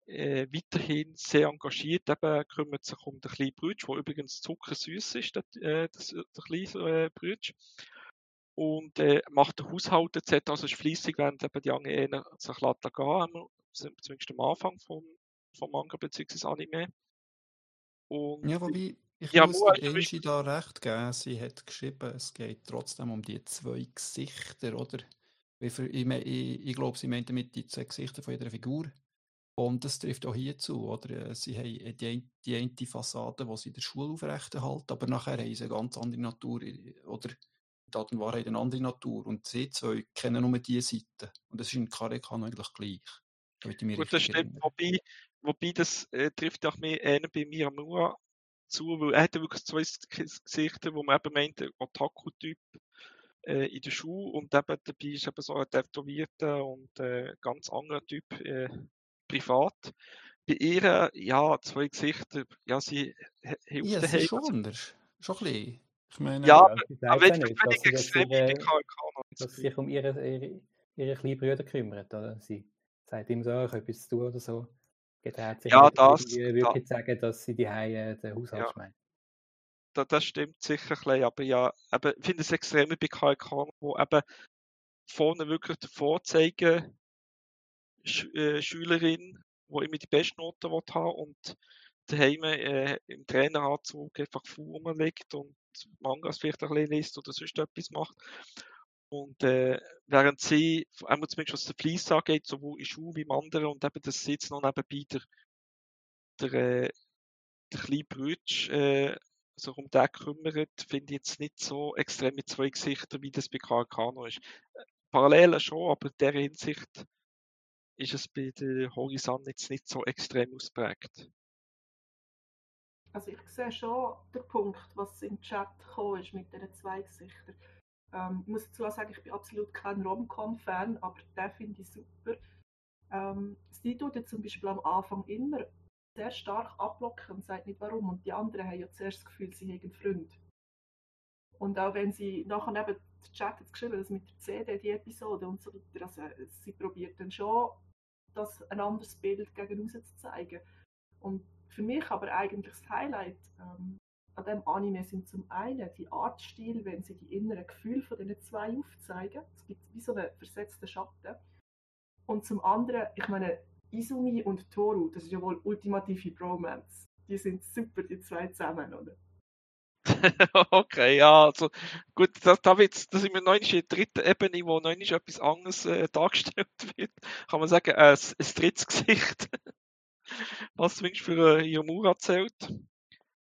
äh, weiterhin sehr engagiert, eben kümmert sich um den kleinen Brütsch, der übrigens zuckersüß ist, der, äh, das, der kleine äh, Brütsch. Und äh, macht den Haushalt etc. Also ist fleissig, während eben die anderen eher sich lässt gehen, zumindest am Anfang vom, vom Manga bzw. Anime. Und Ja, wobei, ich Ja, muss der Angie da recht geben. Sie hat geschrieben, es geht trotzdem um die zwei Gesichter, oder? Ich, ich, ich glaube, sie meint damit die zwei Gesichter von jeder Figur. Und das trifft auch hier zu, oder? Äh, Sie haben die, ein- die eine Fassade, die sie in der Schule aufrechterhalten, aber nachher haben sie eine ganz andere Natur, äh, oder? Die Art und Wahrheit eine andere Natur. Und sie zwei kennen nur diese Seite. Und das ist in Karekan eigentlich gleich. Mich Gut, das stimmt. Wobei, wobei das äh, trifft auch mehr eher bei Miramura zu, weil er hat ja wirklich zwei Ges- Gesichter, wo man eben meint, der Otaku-Typ äh, in der Schule und eben dabei ist eben so ein tätowierter und äh, ganz anderer Typ äh, privat. Bei ihr, ja, zwei Gesichter, ja, sie hilft Ja, daheim. ist schon anders. Schon ein bisschen. Ich meine, Ja, aber ja jetzt nicht, extrem ihre, nicht so dass sie sich um ihre, ihre, ihre kleinen Brüder kümmert. Oder? Sie sagt ihm so, ich habe etwas zu tun oder so. Getraut sich Ja, das- da- wirklich zu sagen, dass sie die äh, den Haushalt Ja. schmeißt. da, das stimmt sicher ein bisschen, aber ja, eben, ich finde es extrem bei KK, wo eben vorne wirklich Vorzeigen Sch äh, Schülerin, die immer die besten Noten will haben und daheim äh, im Traineranzug einfach faul rumliegt und Mangas vielleicht ein bisschen liest oder sonst etwas macht. Und äh, während sie, einmal zumindest was der Fleiss angeht, sowohl in Schule wie im anderen und eben das sitzt noch nebenbei der, der, äh, der kleine Brütsch, äh, sich um den kümmert, finde ich jetzt nicht so extrem mit zwei Gesichtern, wie das bei KK noch ist. Äh, Parallelen schon, aber in dieser Hinsicht ist es bei der Horizon jetzt nicht so extrem ausprägt. also ich sehe schon den Punkt, was im Chat gekommen ist mit diesen zwei Gesichtern. Ähm, ich muss dazu sagen, ich bin absolut kein Rom-Com-Fan, aber den finde ich super. Ähm, sie tut ja zum Beispiel am Anfang immer sehr stark abblocken und sagt nicht warum. Und die anderen haben ja zuerst das Gefühl, sie haben einen Freund. Und auch wenn sie nachher neben der Chat hat geschrieben, dass mit der CD die Episode und so weiter, also sie probiert dann schon, das ein anderes Bild gegen zu zeigen. Und für mich aber eigentlich das Highlight ähm, an dem Anime sind zum einen die Artstil, wenn sie die inneren Gefühle von den zwei aufzeigen. Es gibt wie so einen versetzten Schatten. Und zum anderen, ich meine, Izumi und Toru, das ist ja wohl ultimative Bromance. Die sind super, die zwei zusammen, oder? okay, ja, also gut, da, da, wird's, da sind wir noch in der dritten Ebene, wo noch etwas anderes äh, dargestellt wird. Kann man sagen, äh, ein, ein drittes Gesicht, was zumindest für äh, Yomura zählt.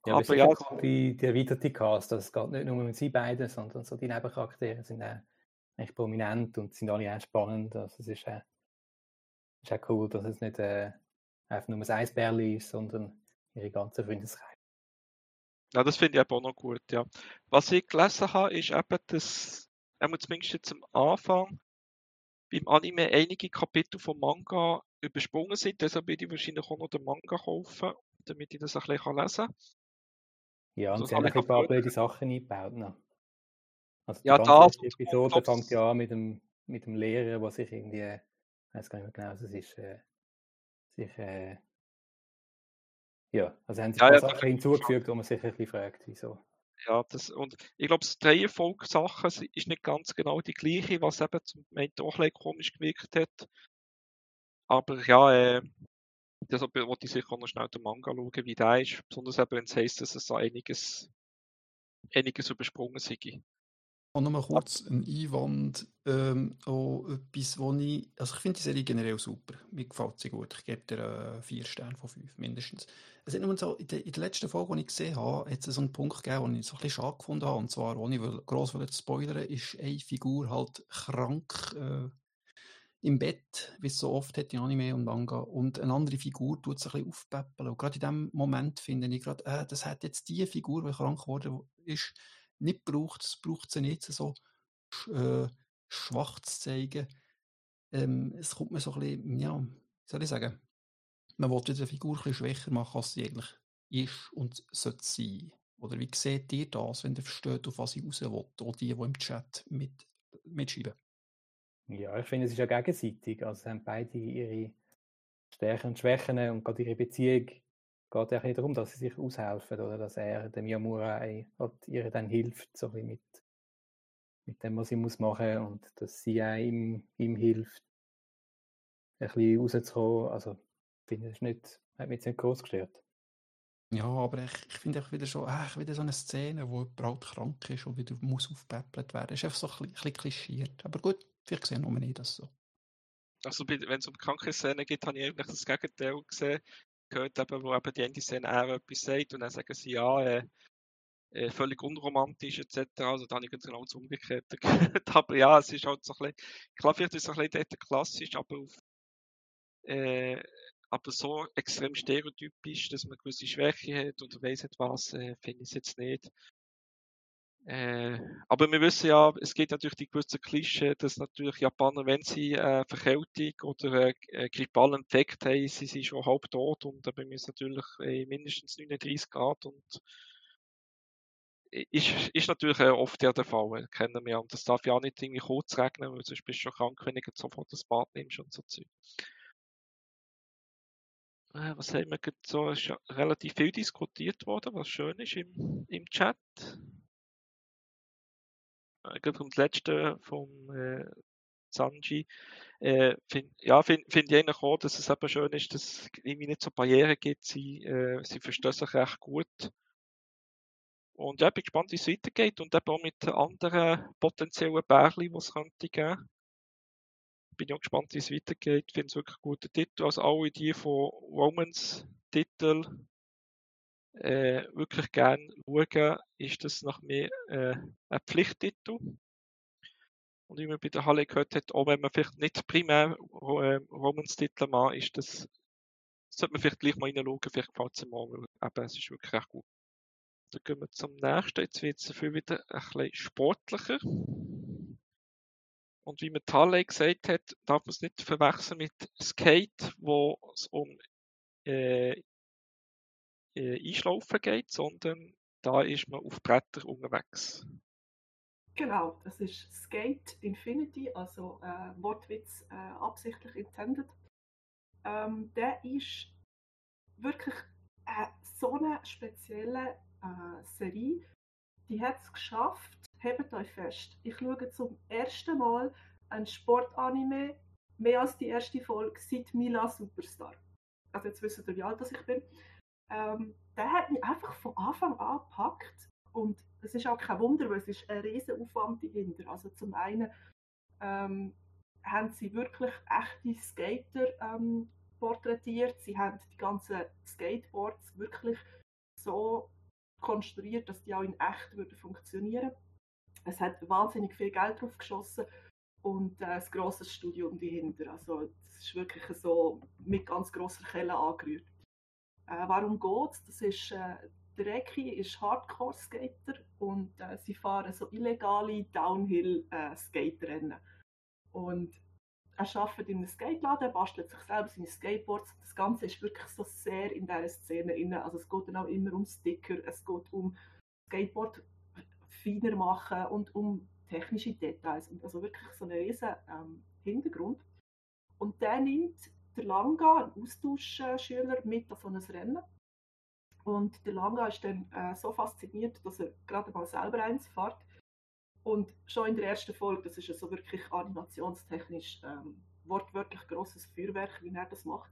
Ja, aber ja, die, die erweiterte Cast, das geht nicht nur mit sie beiden, sondern so die Nebencharaktere sind auch echt prominent und sind alle auch spannend. Also es ist, äh, ist auch cool, dass es nicht äh, einfach nur ein Eisbärli ist, sondern ihre ganze Freundeskreis. Ja, das finde ich auch noch gut, ja. Was ich gelesen habe, ist eben, dass, zumindest jetzt am Anfang, beim Anime einige Kapitel vom Manga übersprungen sind. Deshalb werde ich wahrscheinlich auch noch den Manga kaufen, damit ich das ein bisschen lesen kann. Ja, und also, sie haben ein paar blöde Sachen eingebaut. Noch. Also die ja, ganze das, Episode fängt ja an mit dem, mit dem Lehrer, der sich irgendwie, ich weiß gar nicht mehr genau, was es ist, äh, sich äh, ja, also haben sie ja, ja, Sachen hinzugefügt, wo man sich ein bisschen fragt, wieso. Ja, das, und ich glaube, die Reihenfolge-Sache ist nicht ganz genau die gleiche, was eben zum Moment auch ein komisch gewirkt hat. Aber ja, äh, deshalb wollte ich sicher auch noch schnell den Manga schauen, wie der ist. Besonders eben, wenn es heisst, dass es da einiges, einiges übersprungen sei. Und nochmal kurz ein Einwand, ähm, auch etwas, wo ich, also ich finde die Serie generell super. Mir gefällt sie gut. Ich gebe dir äh, vier Sterne von fünf, mindestens. Es ist nur so, in der, in der letzten Folge, die ich gesehen habe, hat es so einen Punkt gegeben, den ich so ein bisschen schade gefunden habe. Und zwar, ohne gross zu spoilern, ist eine Figur halt krank äh, im Bett, wie es so oft hat in Anime und Manga. Und eine andere Figur tut sich ein bisschen aufpäppeln. Und gerade in dem Moment finde ich gerade, äh, das hat jetzt die Figur, die krank geworden ist, nicht braucht. Es braucht sie nicht so äh, schwach zu zeigen. Ähm, es kommt mir so ein bisschen, ja, wie soll ich sagen, man wollte die Figur ein bisschen schwächer machen, als sie eigentlich ist und sollte sein. Oder wie seht ihr das, wenn ihr versteht, auf was ich raus will? Oder die, die im Chat mit, mitschreiben? Ja, ich finde, es ist ja gegenseitig. Also, haben beide ihre Stärken und Schwächen und gerade ihre Beziehung geht ja auch darum, dass sie sich aushelfen oder dass er dem Yamurai halt ihr dann hilft, so mit, mit dem, was sie muss machen und dass sie auch ihm, ihm hilft, ein bisschen rauszukommen. Also, ich finde, das nicht, hat mich jetzt nicht groß gestört. Ja, aber ich, ich finde auch wieder so, ach, wieder so eine Szene, wo jemand halt krank ist und wieder muss aufgepäppelt werden. Das ist einfach so ein bisschen, ein bisschen klischiert. Aber gut, vielleicht sehen wir nicht das so. Also, wenn es um kranke Szenen geht, habe ich eigentlich das Gegenteil gesehen gehört, eben, wo eben die Ende-Szene auch etwas sagt und dann sagen sie, ja, äh, äh, völlig unromantisch etc. Also da habe ich genau das Umgekehrte gehört. aber ja, es ist halt so ein bisschen, klar, vielleicht ist es ein bisschen dort klassisch, aber auf, äh, aber so extrem stereotypisch, dass man gewisse Schwäche hat und weiss nicht was, äh, finde ich es jetzt nicht. Äh, aber wir wissen ja, es geht natürlich die gewisse Klischee, dass natürlich Japaner, wenn sie äh, Verkältung oder äh, grippalen Infekt haben, sie sind schon halb tot und bei mir ist natürlich äh, mindestens 39 Grad und ist, ist natürlich äh, oft ja der Fall, kennen wir. Und das darf ja auch nicht irgendwie kurz regnen, weil sonst bist du schon krank, wenn du sofort das Bad nimmst und so Zeug. Äh, was haben wir so? Ist ja relativ viel diskutiert worden, was schön ist im, im Chat äh, gerade vom letzten vom äh, Sanji, äh, find, ja, finde find ich auch, dass es eben schön ist, dass es nicht so Barrieren gibt. Sie, äh, sie verstehen sich recht gut. Und ja, ich bin gespannt, wie es weitergeht und eben auch mit anderen potenziellen Bärli, die es könnte geben. Bin auch gespannt, wie es weitergeht. Ich finde es wirklich ein guter Titel. Also alle die von Romans Titel äh, wirklich gerne schauen, ist das nach mir äh, ein Pflichttitel. Und wie man bei der Halle gehört hat, auch wenn man vielleicht nicht primär äh, Romans-Titel macht, ist das sollte man vielleicht gleich mal reinschauen, vielleicht gefällt es ihm mal, weil eben, es ist wirklich echt gut. Dann gehen wir zum nächsten. Jetzt wird es dafür wieder ein bisschen sportlicher. Und wie mir Talley gesagt hat, darf man es nicht verwechseln mit Skate, wo es um äh, äh, Einschlaufen geht, sondern da ist man auf Bretter unterwegs. Genau, das ist Skate Infinity, also äh, Wortwitz äh, absichtlich intended. Ähm, der ist wirklich äh, so eine spezielle äh, Serie. Die hat es geschafft, hebt euch fest. Ich schaue zum ersten Mal ein Sportanime mehr als die erste Folge seit Mila Superstar. Also jetzt wisst ihr, wie alt ich bin. Ähm, der hat mich einfach von Anfang an gepackt und es ist auch kein Wunder, weil es ist ein riesen Aufwand dahinter. Also zum einen ähm, haben sie wirklich echte Skater ähm, porträtiert. Sie haben die ganzen Skateboards wirklich so konstruiert, dass die auch in echt würden funktionieren. Es hat wahnsinnig viel Geld drauf geschossen und äh, ein grosses Studium dahinter. Also es ist wirklich so mit ganz grosser Kelle angerührt. Äh, warum geht Das ist äh, der Reki ist Hardcore-Skater und äh, sie fahren so illegale Downhill-Skate-Rennen. Äh, und er arbeitet in einem Skateladen, bastelt sich selber seine Skateboards. Das Ganze ist wirklich so sehr in dieser Szene drin. Also es geht dann auch immer um Sticker, es geht um Skateboard feiner machen und um technische Details. Und also wirklich so einen riesen ähm, Hintergrund. Und der nimmt der Langa, ein Austauschschüler, mit an so ein Rennen. Und der Langa ist dann äh, so fasziniert, dass er gerade mal selber eins fährt. Und schon in der ersten Folge, das ist ja so wirklich animationstechnisch ähm, wortwörtlich großes Feuerwerk, wie er das macht.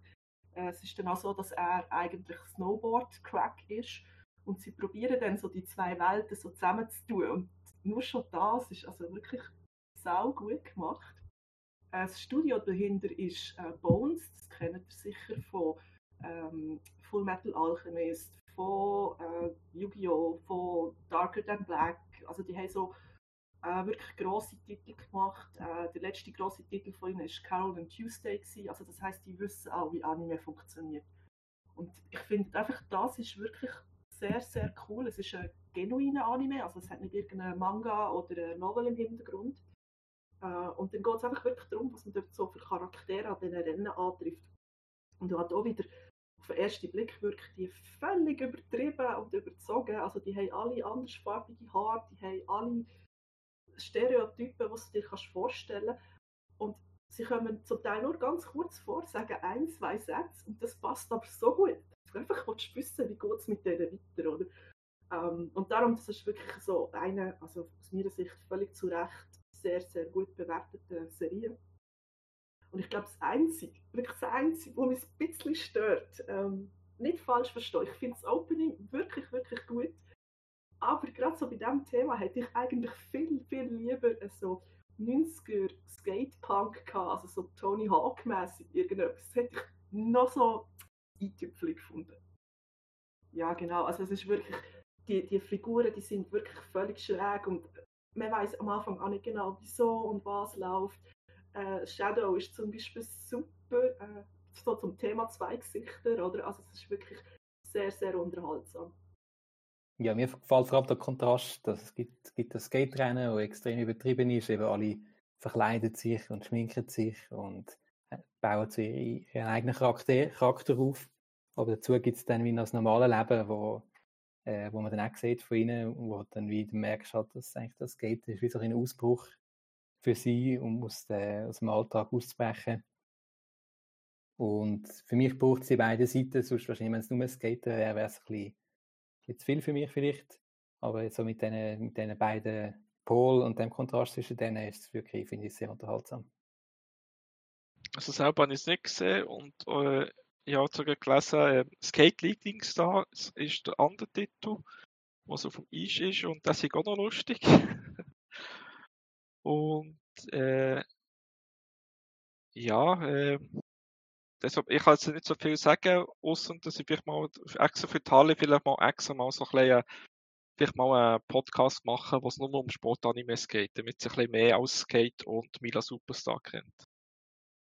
Äh, es ist dann auch so, dass er eigentlich Snowboard-Crack ist und sie probieren dann so die zwei Welten so zusammenzutun. Und nur schon das ist also wirklich sau gut gemacht. Das Studio dahinter ist äh, Bones, das kennt ihr sicher von ähm, Full Metal Alchemist, von äh, Yu-Gi-Oh!, von Darker Than Black. Also die haben so äh, wirklich grosse Titel gemacht. Äh, der letzte grosse Titel von ihnen war Carol and Tuesday. Gewesen. Also das heißt, die wissen auch, wie Anime funktioniert. Und ich finde einfach, das ist wirklich sehr, sehr cool. Es ist ein genuiner Anime, also es hat nicht irgendeinen Manga oder eine Novel im Hintergrund. Äh, und dann geht es einfach wirklich darum, was man dort so für Charaktere an diesen Rennen antrifft. Und du hast auch wieder auf den ersten Blick wirkt die völlig übertrieben und überzogen. Also die haben alle andersfarbige Haare, die haben alle Stereotypen, die du dir kannst vorstellen. Und sie kommen zum Teil nur ganz kurz vor, sagen ein, zwei Sätze und das passt aber so gut. Du einfach willst wissen, wie geht es mit denen weiter, oder? Ähm, und darum, das ist wirklich so eine, also aus meiner Sicht völlig zu Recht, sehr, sehr gut bewertete Serie. Und ich glaube, das Einzige, wirklich das Einzige, was mich ein bisschen stört, ähm, nicht falsch verstehen, ich finde das Opening wirklich, wirklich gut. Aber gerade so bei diesem Thema hätte ich eigentlich viel, viel lieber so 90er Skatepunk gehabt, also so Tony Hawk-mäßig irgendetwas. Das hätte ich noch so eintüpfelig gefunden. Ja, genau. Also es ist wirklich, die, die Figuren, die sind wirklich völlig schräg und man weiß am Anfang auch nicht genau, wieso und was läuft. Äh, Shadow ist zum Beispiel super, äh, so zum Thema zwei Gesichter, oder? Also es ist wirklich sehr, sehr unterhaltsam. Ja, mir gefällt vor allem der Kontrast, dass es gibt, gibt das Skate-Rennen, das extrem übertrieben ist, eben alle verkleiden sich und schminken sich und äh, bauen ihren eigenen Charakter, Charakter auf. Aber dazu gibt es dann wie das normale Leben, wo, äh, wo man dann auch sieht von ihnen, wo dann wieder merkst, halt, dass eigentlich das Skate ist wie so ein Ausbruch für sie, um aus, der, aus dem Alltag auszubrechen. Und für mich braucht sie beide Seiten, sonst wahrscheinlich, wenn es nur ein Skater wäre, wäre es ein bisschen zu viel für mich vielleicht. Aber so mit diesen mit den beiden Pol und dem Kontrast zwischen denen ist es wirklich, finde ich, sehr unterhaltsam. Also selber habe ich es nicht gesehen und äh, ich habe sogar gelesen, äh, Skate Leading Stars ist der andere Titel, was auf dem Eis ist und das ist auch noch lustig. und äh, ja, äh, deshalb, ich kann jetzt nicht so viel sagen, außer dass ich vielleicht mal extra für die Halle vielleicht mal extra mal so ein bisschen, vielleicht mal einen Podcast machen, wo es nur um Sportanimes geht, damit sie ein bisschen mehr aus Skate und Mila Superstar kennt.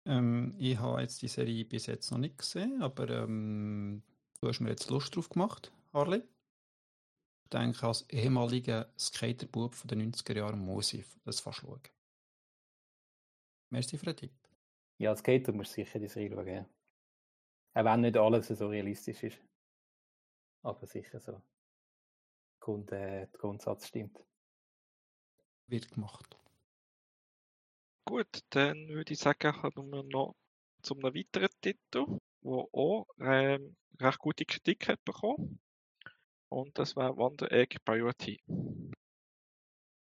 Ähm, ich habe jetzt die Serie bis jetzt noch nicht gesehen, aber ähm, du hast mir jetzt Lust drauf gemacht, Harley. Ich denke, als ehemaliger Skaterbub von den 90er Jahren muss ich das fast schauen. Merci für den Tipp. Ja, als Skater musst du sicher die Serie schauen. Auch wenn nicht alles so realistisch ist. Aber sicher so. Grund, äh, der Grundsatz stimmt. Wird gemacht. Gut, dann würde ich sagen, kommen wir noch zu einem weiteren Titel, der auch ähm, recht gute Kritik hat bekommen. Und das war Wonder Egg Priority.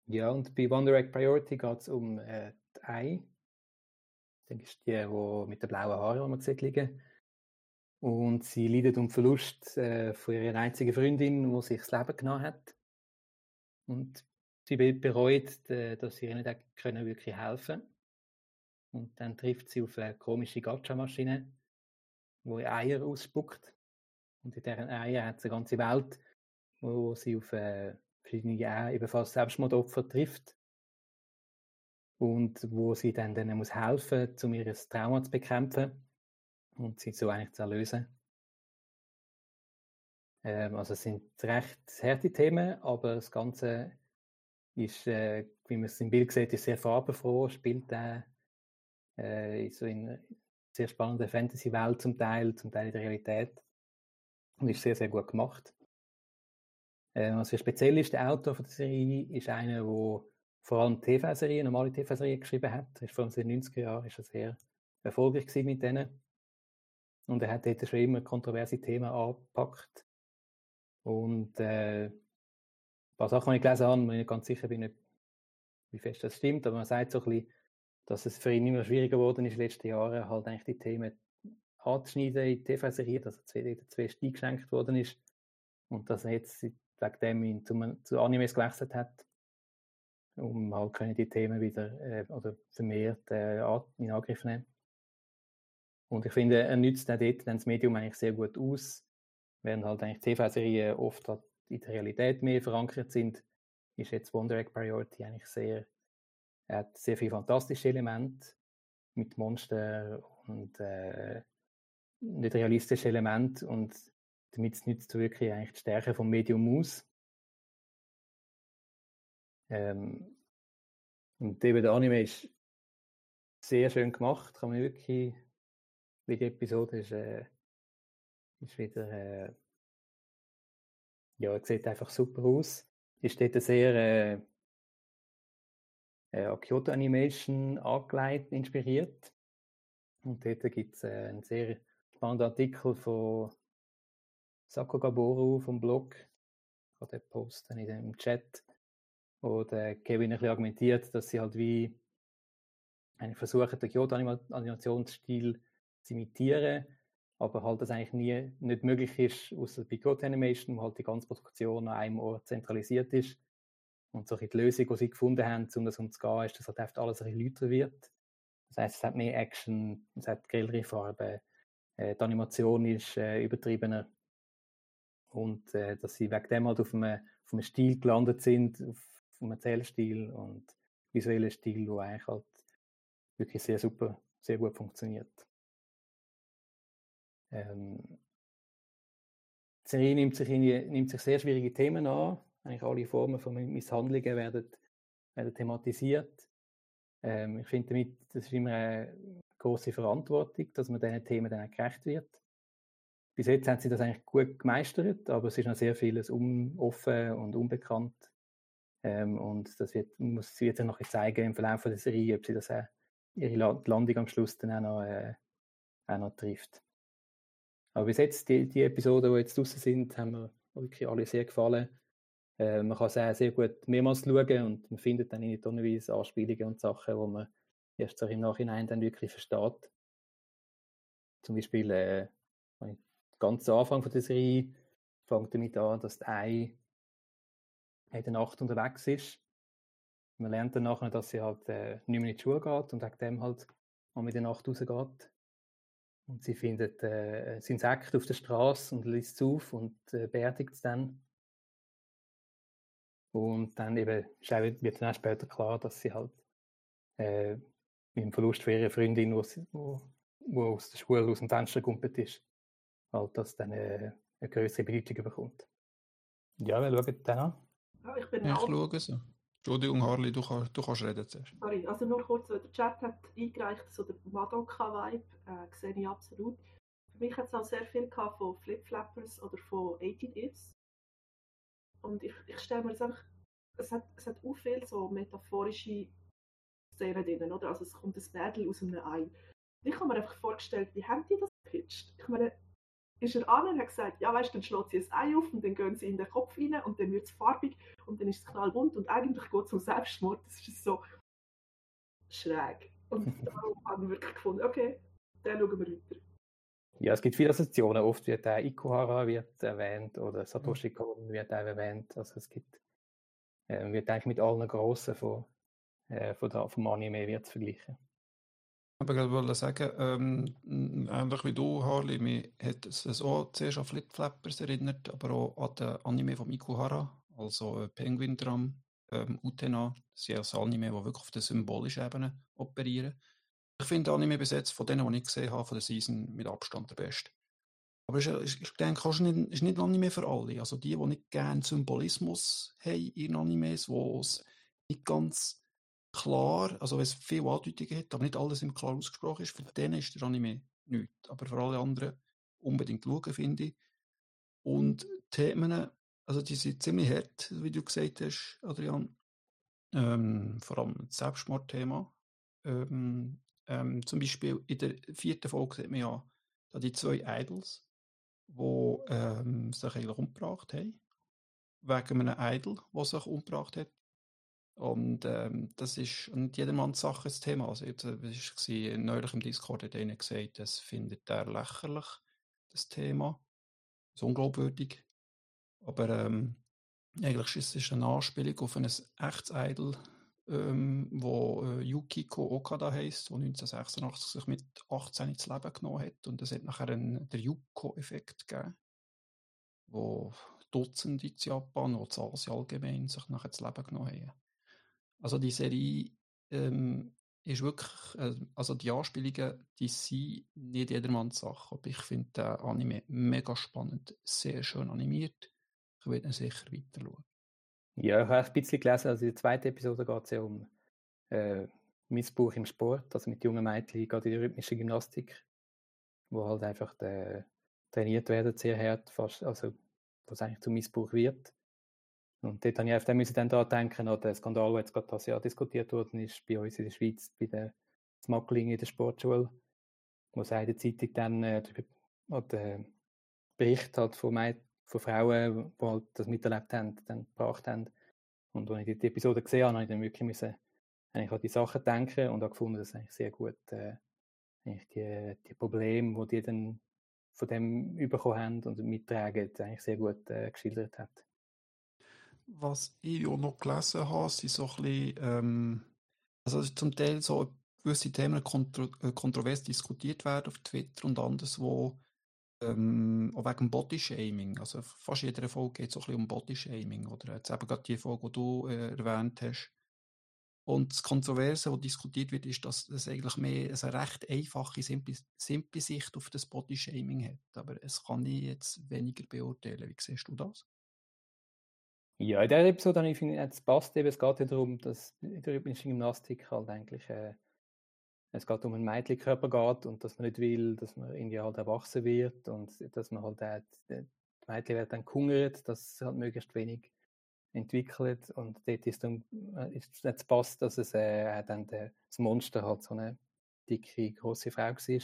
Ja, und bei Wonder Egg Priority geht es um äh, die Ei. Das ist die, die mit den blauen Haaren, die man sieht, liegen. Und sie leidet um Verlust äh, von ihrer einzigen Freundin, die sich das Leben genommen hat. Und sie be- bereut, dass sie ihr nicht können wirklich helfen Und dann trifft sie auf eine komische Gacha-Maschine, die Eier ausspuckt. Und in deren Eier hat sie eine ganze Welt, wo sie auf äh, verschiedene Eier ebenfalls Selbstmordopfer trifft. Und wo sie dann denen muss helfen, um ihr Trauma zu bekämpfen und sie so eigentlich zu erlösen. Ähm, also es sind recht harte Themen, aber das Ganze ist, äh, wie man es im Bild sieht, ist sehr farbenfroh, spielt äh, äh, so in sehr spannenden Fantasy-Welt zum Teil, zum Teil in der Realität und ist sehr, sehr gut gemacht. Ähm, was sehr speziell ist, der Autor von der Serie ist einer, der vor allem TV-Serien, normale TV-Serien geschrieben hat. Ist vor allem in den 90er Jahren ist er sehr erfolgreich gewesen mit denen. Und er hat dort schon immer kontroverse Themen angepackt. Und äh, ein paar Sachen, die ich gelesen habe, wo ich nicht ganz sicher bin, wie fest das stimmt, aber man sagt so ein bisschen, dass es für ihn immer schwieriger geworden ist in den letzten Jahren, halt eigentlich die Themen anzuschneiden in die TV-Serie, dass er zwei, zwei Stieg geschenkt worden ist und dass er jetzt wegen dem ihn zu, zu Animes gewechselt hat, um halt können die Themen wieder äh, oder vermehrt äh, in Angriff nehmen. Und ich finde, er nützt auch dort dann das Medium eigentlich sehr gut aus, während halt eigentlich TV-Serien oft halt in der Realität mehr verankert sind, ist jetzt Wonder Egg Priority eigentlich sehr, er hat sehr viele fantastische Elemente mit Monster und äh, nicht realistische Elemente und damit nützt wirklich eigentlich die Stärke vom Medium aus. Ähm, und eben der Anime ist sehr schön gemacht, kann man wirklich, wie die Episode ist, äh, ist wieder, äh, ja, sieht einfach super aus. Ist dort sehr äh, äh, an Kyoto Animation angelegt, inspiriert. Und dort gibt es äh, einen sehr spannenden Artikel von Sako Gaboru vom Blog. Ich kann den posten in dem Chat, wo der Kevin ein bisschen argumentiert, dass sie halt wie versuchen, den Kyoto-Animationsstil zu imitieren, aber halt das eigentlich nie nicht möglich ist, außer bei Kyoto Animation, wo halt die ganze Produktion an einem Ort zentralisiert ist. Und so die Lösung, die sie gefunden haben, um das umzugehen, ist, dass halt einfach alles ein bisschen lauter wird. Das heißt, es hat mehr Action, es hat grellere Farben, äh, die Animation ist äh, übertriebener. Und äh, dass sie wegen dem halt auf einem, auf einem Stil gelandet sind, auf, auf einem Erzählstil und visuellen Stil, wo eigentlich halt wirklich sehr super, sehr gut funktioniert. Ähm, die Serie nimmt sich, irgendwie- nimmt sich sehr schwierige Themen an. Eigentlich alle Formen von Misshandlungen werden, werden thematisiert. Ähm, ich finde damit, das ist immer eine große Verantwortung, dass man diesen Themen dann gerecht wird. Bis jetzt haben sie das eigentlich gut gemeistert, aber es ist noch sehr vieles un offen und unbekannt. Ähm, und das wird, muss sie jetzt noch zeigen im Verlauf der Serie, ob sie das auch, ihre La- Landung am Schluss dann auch noch, äh, auch noch trifft. Aber bis jetzt, die, die Episoden, die jetzt draußen sind, haben mir wirklich alle sehr gefallen. Äh, man kann auch sehr gut mehrmals schauen und man findet dann in tonnenweise Anspielungen und Sachen, wo man erst so im Nachhinein dann wirklich versteht. Zum Beispiel äh, ganz am Anfang von der Serie fängt damit an, dass die Ei in der Nacht unterwegs ist. Man lernt dann nachher, dass sie halt äh, nicht mehr in die Schule geht und wegen dem halt mal mit der Nacht rausgeht. Und sie findet äh, ein Insekt auf der Straße und liest es auf und äh, beerdigt es dann. Und dann eben wird dann auch später klar, dass sie halt äh, mit dem Verlust von ihrer Freundin, wo, sie, wo, wo aus der Schule aus dem Fenster gekumpelt ist, halt, dass dann äh, eine größere Bedeutung bekommt. Ja, wir schauen dann an. Ja, ich bin Ich auch, schaue so. Entschuldigung, Harley, du, kann, du kannst reden zuerst. sorry, also nur kurz, der Chat hat eingereicht, so der Madoka-Vibe, äh, sehe ich absolut. Für mich hat es auch sehr viel von Flip-Flappers oder von 80 Ifs. Und ich, ich stelle mir das einfach, es hat, es hat auch viel so metaphorische Szenen drin, oder? Also es kommt ein Mädel aus einem Ei. Ich habe mir einfach vorgestellt, wie haben die das gepitcht? Ich meine, ist er an und hat gesagt, ja weißt du, dann schlägt sie ein Ei auf und dann gehen sie in den Kopf rein und dann wird es farbig und dann ist es knallbunt und eigentlich geht es um Selbstmord. Das ist so schräg. Und darum habe ich wirklich gefunden, okay, dann schauen wir weiter. Ja, es gibt viele Assoziationen. Oft wird auch Ikuhara wird erwähnt oder Satoshi Kon wird auch erwähnt. Also es gibt, äh, wird eigentlich mit allen Grossen von, äh, von der, vom Anime wird vergleichen. Aber ich wollte sagen, ähm, ähnlich wie du, Harley, mich hat es auch zuerst an Flip-Flappers erinnert, aber auch an den Anime von Ikuhara, also äh, Penguin Drum, ähm, Utena. Das sind also Anime, die wirklich auf der symbolischen Ebene operieren. Ich finde Anime bis jetzt von denen, die ich gesehen habe, von der Season mit Abstand der beste. Aber es ist, ich denke, es ist nicht, ein Anime für alle. Also die, die nicht gerne Symbolismus haben in Animes, wo es nicht ganz klar, also wenn es viele Andeutungen hat, aber nicht alles im klar ausgesprochen ist, für denen ist der Anime nichts. Aber für alle anderen unbedingt schauen, finde ich. Und Themen, also die sind ziemlich hart, wie du gesagt hast, Adrian. Ähm, vor allem das Selbstmordthema. Ähm, ähm, zum Beispiel in der vierten Folge sieht man ja da die zwei Idols, die ähm, sich eigentlich umgebracht haben. Wegen einem Idol, der sich umgebracht hat. Und ähm, das ist nicht jedermanns Sache das Thema. Also, jetzt, äh, war neulich im Discord hat einer gesagt, das findet er lächerlich, das Thema. Das ist unglaubwürdig. Aber ähm, eigentlich ist es eine Anspielung auf ein echtes Idol, ähm, wo äh, Yukiko Okada heisst, wo 1986 sich mit 18 ins Leben genommen hat. Und es hat nachher einen, den Yuko-Effekt gegeben, wo Dutzende in Japan und in Asien allgemein sich nachher das Leben genommen haben. Also die Serie ähm, ist wirklich, äh, also die Anspielungen, die sind nicht jedermanns Sache, aber ich finde den Anime mega spannend, sehr schön animiert. Ich werde ihn sicher weiter schauen. Ja, ich habe ein bisschen gelesen, also in der zweiten Episode geht es ja um äh, Missbrauch im Sport, also mit jungen Mädchen, gerade in der rhythmischen Gymnastik, wo halt einfach äh, trainiert werden, sehr hart, fast, also wo es eigentlich zum Missbrauch wird. Und dort habe ich den müssen dann daran denken, an den Skandal, der jetzt gerade das Jahr diskutiert worden ist, bei uns in der Schweiz, bei der Smuggling in der Sportschule, wo es auch in Zeitung dann äh, an den Bericht halt von, Mäd von Frauen, die halt das miterlebt haben, dann gebracht haben. Und als ich die Episode gesehen habe, habe ich dann wirklich müssen, eigentlich an die Sachen denken und habe gefunden, dass eigentlich sehr gut äh, eigentlich die, die Probleme, die die dann von dem bekommen haben und mittragen, eigentlich sehr gut äh, geschildert hat. Was ich auch noch gelesen habe, sind so ein bisschen, ähm, also zum Teil so gewisse Themen kontro äh, kontrovers diskutiert werden auf Twitter und anderswo, ähm, auch wegen Bodyshaming. Also fast jeder Folge geht so ein bisschen um Bodyshaming. Oder jetzt eben gerade die Folge, die du äh, erwähnt hast. Und das Kontroverse, was diskutiert wird, ist, dass es eigentlich mehr eine recht einfache, simple, simple Sicht auf das Bodyshaming hat. Aber es kann ich jetzt weniger beurteilen. Wie siehst du das? Ja, in dieser Episode habe ich finde, es passt eben, es geht ja darum, dass in der rhythmischen Gymnastik halt eigentlich äh, es geht um einen Mädchenkörper geht und dass man nicht will, dass man irgendwie halt erwachsen wird und dass man halt auch, die die Mädchen werden dann gehungert, dass es halt möglichst wenig entwickelt und dort ist dann äh, ist jetzt passt, dass es äh, dann der, das Monster halt so eine dicke, große Frau war.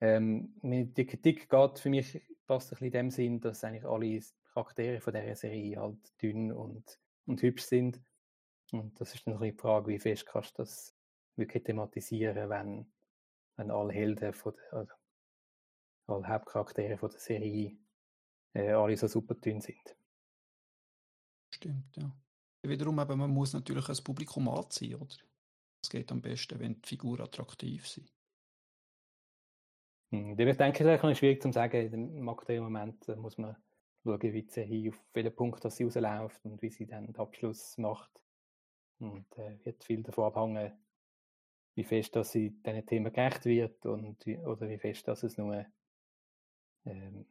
Ähm, die Kritik geht für mich passt ein bisschen in dem Sinn, dass eigentlich alle Charaktere von dieser Serie halt dünn und, und hübsch sind. Und das ist dann bisschen die Frage, wie fest kannst du das wirklich thematisieren, wenn, wenn alle Helden von der, oder alle Hauptcharaktere von der Serie äh, alle so super dünn sind. Stimmt, ja. Wiederum eben, man muss natürlich ein Publikum anziehen, oder? Es geht am besten, wenn die Figuren attraktiv sind. Hm, Ich denke, es ist schwierig zu sagen. Im aktuellen Moment äh, muss man schauen, wie die Serie, auf welchen Punkt dass sie rausläuft und wie sie dann den Abschluss macht. Und äh, wird viel davon abhängen, wie fest dass sie diesen Themen gerecht wird und wie, oder wie fest dass es nur ähm,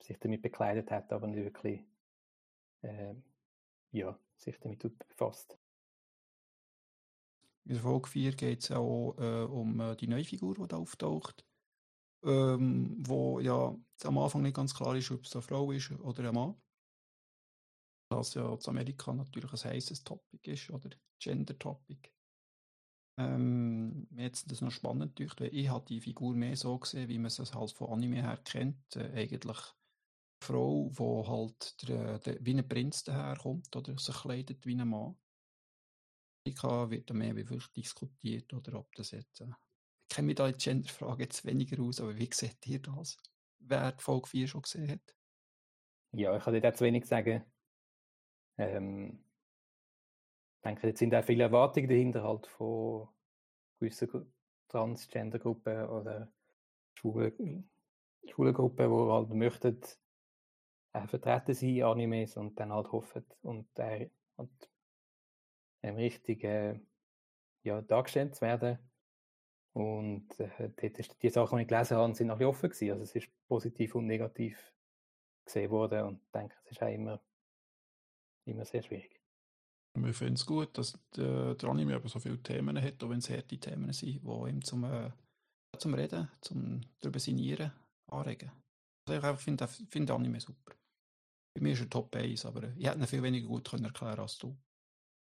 sich damit bekleidet hat, aber nicht wirklich ähm, ja, sich damit befasst. In der Folge 4 geht es auch äh, um äh, die neue Figur, die da auftaucht, ähm, wo ja am Anfang nicht ganz klar ist, ob es eine Frau ist oder ein Mann. Was ja in Amerika natürlich ein heißes Topic ist, oder Gender-Topic. Ähm, mir hat das noch spannend gedacht, weil ich habe die Figur mehr so gesehen, wie man es halt von Anime her kennt. Äh, eigentlich eine Frau, die halt der, der, wie ein Prinz daherkommt oder sich kleidet wie ein Mann. Ich wird da mehr wie wirklich diskutiert, oder ob das jetzt. Äh, ich kenne mich da in die Genderfrage jetzt weniger aus, aber wie seht ihr das? Wer die Folge 4 schon gesehen hat? Ja, ich kann dir da zu wenig sagen. Ähm, ich denke, jetzt sind auch viele Erwartungen dahinter halt von gewissen Transgender-Gruppen oder schwulen, die halt möchten äh, vertreten sein in Animes und dann halt hoffen und äh, halt, ähm, richtig äh, ja, dargestellt zu werden. Und äh, die Sachen, die ich gelesen habe, sind alle offen gewesen. Also es ist positiv und negativ gesehen worden und ich denke, es ist auch immer, immer sehr schwierig. Wir finden es gut, dass der, der Anime eben so viele Themen hat, auch wenn es harte Themen sind, die ihm zum, äh, zum Reden, zum darüber sinnieren anregen. Also ich finde find Anime super. Bei mir ist er Top 1, aber ich hätte ihn viel weniger gut können erklären als du.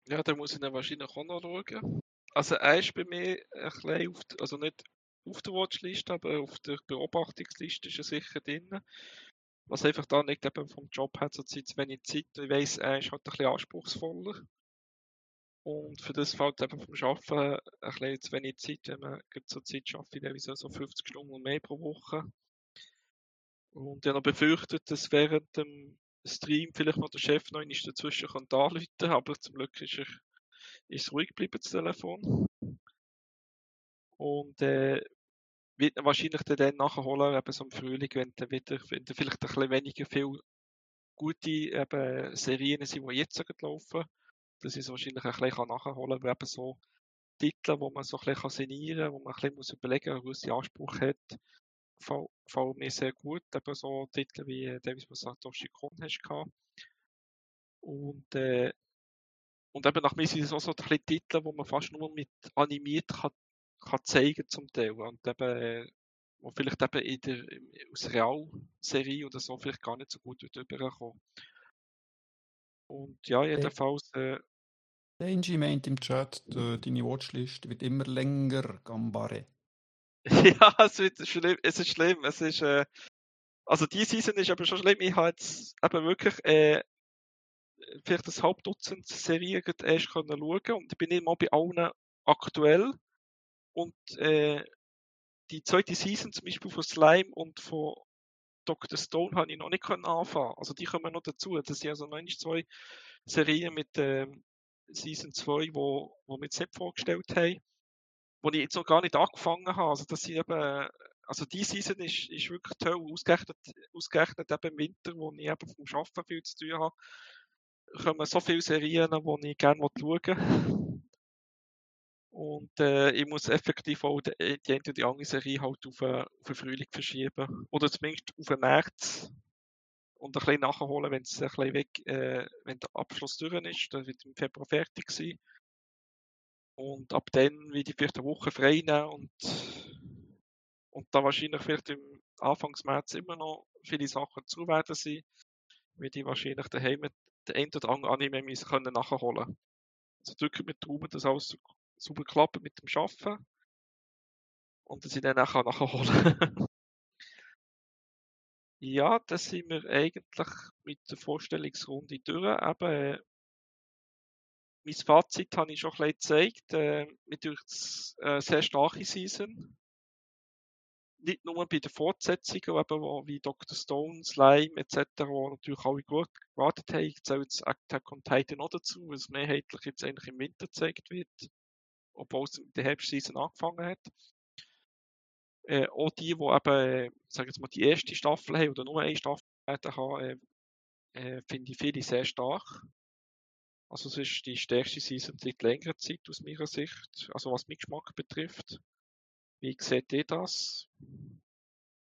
Ja, da muss ich ihn wahrscheinlich auch noch schauen. Also er ist bei mir ein bisschen auf, also nicht auf der Watchlist, aber auf der Beobachtungsliste ist er sicher drin. Was einfach da nicht eben vom Job hat, so Zeit, zu wenig Zeit. Ich weiss, er ist halt ein bisschen anspruchsvoller. Und für das fällt eben vom Arbeiten ein bisschen zu wenig Zeit, wenn man zur Zeit schafft, ich so 50 Stunden und mehr pro Woche. Und ich habe befürchtet, dass während dem Stream vielleicht noch der Chef noch dazwischen kann anrufen aber zum Glück ist er ist ruhig geblieben, das Telefon. Und äh, wird wahrscheinlich dann nachholen, eben so im Frühling, wenn dann wieder, wenn dann vielleicht ein bisschen weniger viel gute eben, Serien sind, die jetzt laufen ich es wahrscheinlich ein bisschen nachholen weil eben so Titel, wo man so ein bisschen sinnieren kann, wo man ein bisschen muss überlegen muss, was Anspruch hat, gefallen mir sehr gut. Eben so Titel wie äh, Davis Satoshi Kon hast gehabt. Und, äh, und eben nach mir sind es auch so ein bisschen Titel, wo man fast nur mit animiert kann, kann zeigen zum Teil. Und eben, wo vielleicht eben in der, aus Realserie oder so vielleicht gar nicht so gut überkommen. Und ja, jedenfalls, äh, Denji meint im Chat, äh, deine Watchlist wird immer länger, Gambare. ja, es wird schlimm, es ist schlimm, es ist, äh, also die Season ist aber schon schlimm, ich habe jetzt eben wirklich, äh, vielleicht ein halb Dutzend Serien erst können schauen und ich bin immer bei allen aktuell und, äh, die zweite Season zum Beispiel von Slime und von Dr. Stone habe ich noch nicht können anfangen. Also die kommen noch dazu. Das sind also noch zwei Serien mit, ähm, Season 2, wo, wo wir jetzt nicht vorgestellt haben, wo ich jetzt noch gar nicht angefangen habe. Also, das sind eben, also die Season ist, ist wirklich toll, ausgerechnet, ausgerechnet eben im Winter, wo ich eben vom Arbeiten viel zu tun habe, kommen so viele Serien, die ich gerne schauen will. Und äh, ich muss effektiv auch die, die eine oder die andere Serie halt auf, äh, auf den Frühling verschieben. Oder zumindest auf den März und ein bisschen nachholen, wenn es ein bisschen weg, äh, wenn der Abschluss durch ist, dann wird im Februar fertig sein. Und ab dann wieder vielleicht eine Woche frei nehmen und, und da wahrscheinlich vielleicht im Anfangs März immer noch viele Sachen zu werden sein, werde ich wahrscheinlich daheim den einen oder anderen Anime müssen können nachholen. Also drücken wir die Daumen, dass alles super klappt mit dem Arbeiten und dass ich dann auch nachholen Ja, da sind wir eigentlich mit der Vorstellungsrunde durch. Eben, äh, mein Fazit habe ich schon ein bisschen gezeigt. Äh, mir durch äh, sehr starke Season. Nicht nur bei den Fortsetzungen, eben, wo, wie Dr. Stone, Slime etc., wo natürlich alle gut gewartet haben. Ich zähle jetzt Attack on Titan noch dazu, es mehrheitlich jetzt eigentlich im Winter gezeigt wird, obwohl es in der Herbstseason angefangen hat. Äh, auch die, die eben, sagen wir mal, die erste Staffel haben oder nur eine Staffel haben, äh, äh, finde ich viele sehr stark. Also es ist die stärkste Season seit längerer Zeit aus meiner Sicht, also was meinen Geschmack betrifft. Wie seht ihr das?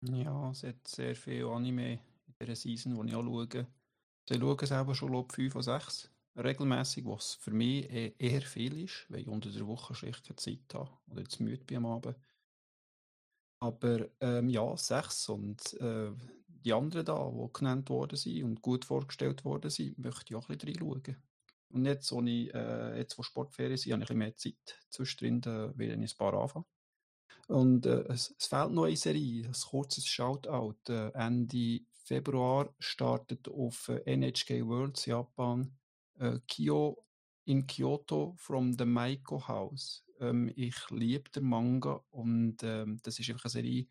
Ja, es hat sehr viel Anime in dieser Season, die ich auch schaue. Ich schaue selber schon ob 5 oder 6 regelmäßig, was für mich e- eher viel ist, weil ich unter der Woche schlicht keine Zeit habe oder jetzt müde bin am Abend. Aber ähm, ja, 6 und äh, die anderen da, die genannt worden sind und gut vorgestellt worden sind, möchte ich auch ein bisschen reinschauen. Und jetzt, wo, ich, äh, jetzt, wo Sportferien sind, habe ich ein bisschen mehr Zeit. Zwischendrin äh, werde ich ein paar anfangen. Und äh, es, es fehlt noch eine Serie, ein kurzes Shoutout. Äh, Ende Februar startet auf äh, NHK Worlds Japan äh, Kyo in Kyoto from the Maiko House. Ähm, ich liebe den Manga und ähm, das ist einfach eine Serie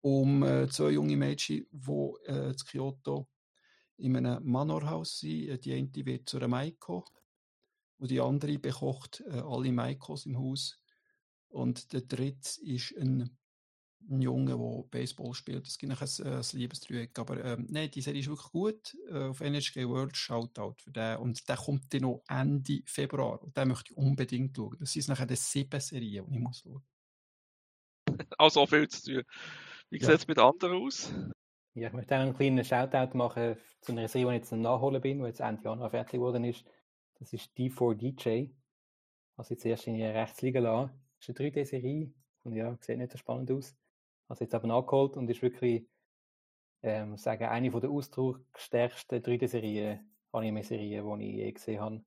um äh, zwei junge Mädchen, die äh, in Kyoto in einem Manorhaus sind. Äh, Die eine wird zu einer Maiko und die andere bekocht äh, alle Maikos im Haus. Und der dritte ist ein, ein Junge, der Baseball spielt. Es gibt ein, ein Liebesdreieck. Aber ähm, nein, die Serie ist wirklich gut. Äh, auf NHK World Shoutout für den. Und der kommt dann noch Ende Februar. Und den möchte ich unbedingt schauen. Das sind nachher die sieben Serien, die ich muss schauen Auch so viel zu tun. Wie Ja. sieht es mit anderen aus? Ja, ich möchte auch einen kleinen Shoutout machen zu einer Serie, die ich jetzt Nachholen bin, die jetzt Ende Januar fertig geworden ist. Das ist D4DJ. Also jetzt erst in die Rechtsliga lassen. Ist eine 3D-Serie und ja, sieht nicht so spannend aus. Also jetzt aber nachgeholt und ist wirklich, ähm, sagen, eine von der ausdrucksstärksten 3D-Serien, Anime-Serien, die ich je gesehen habe.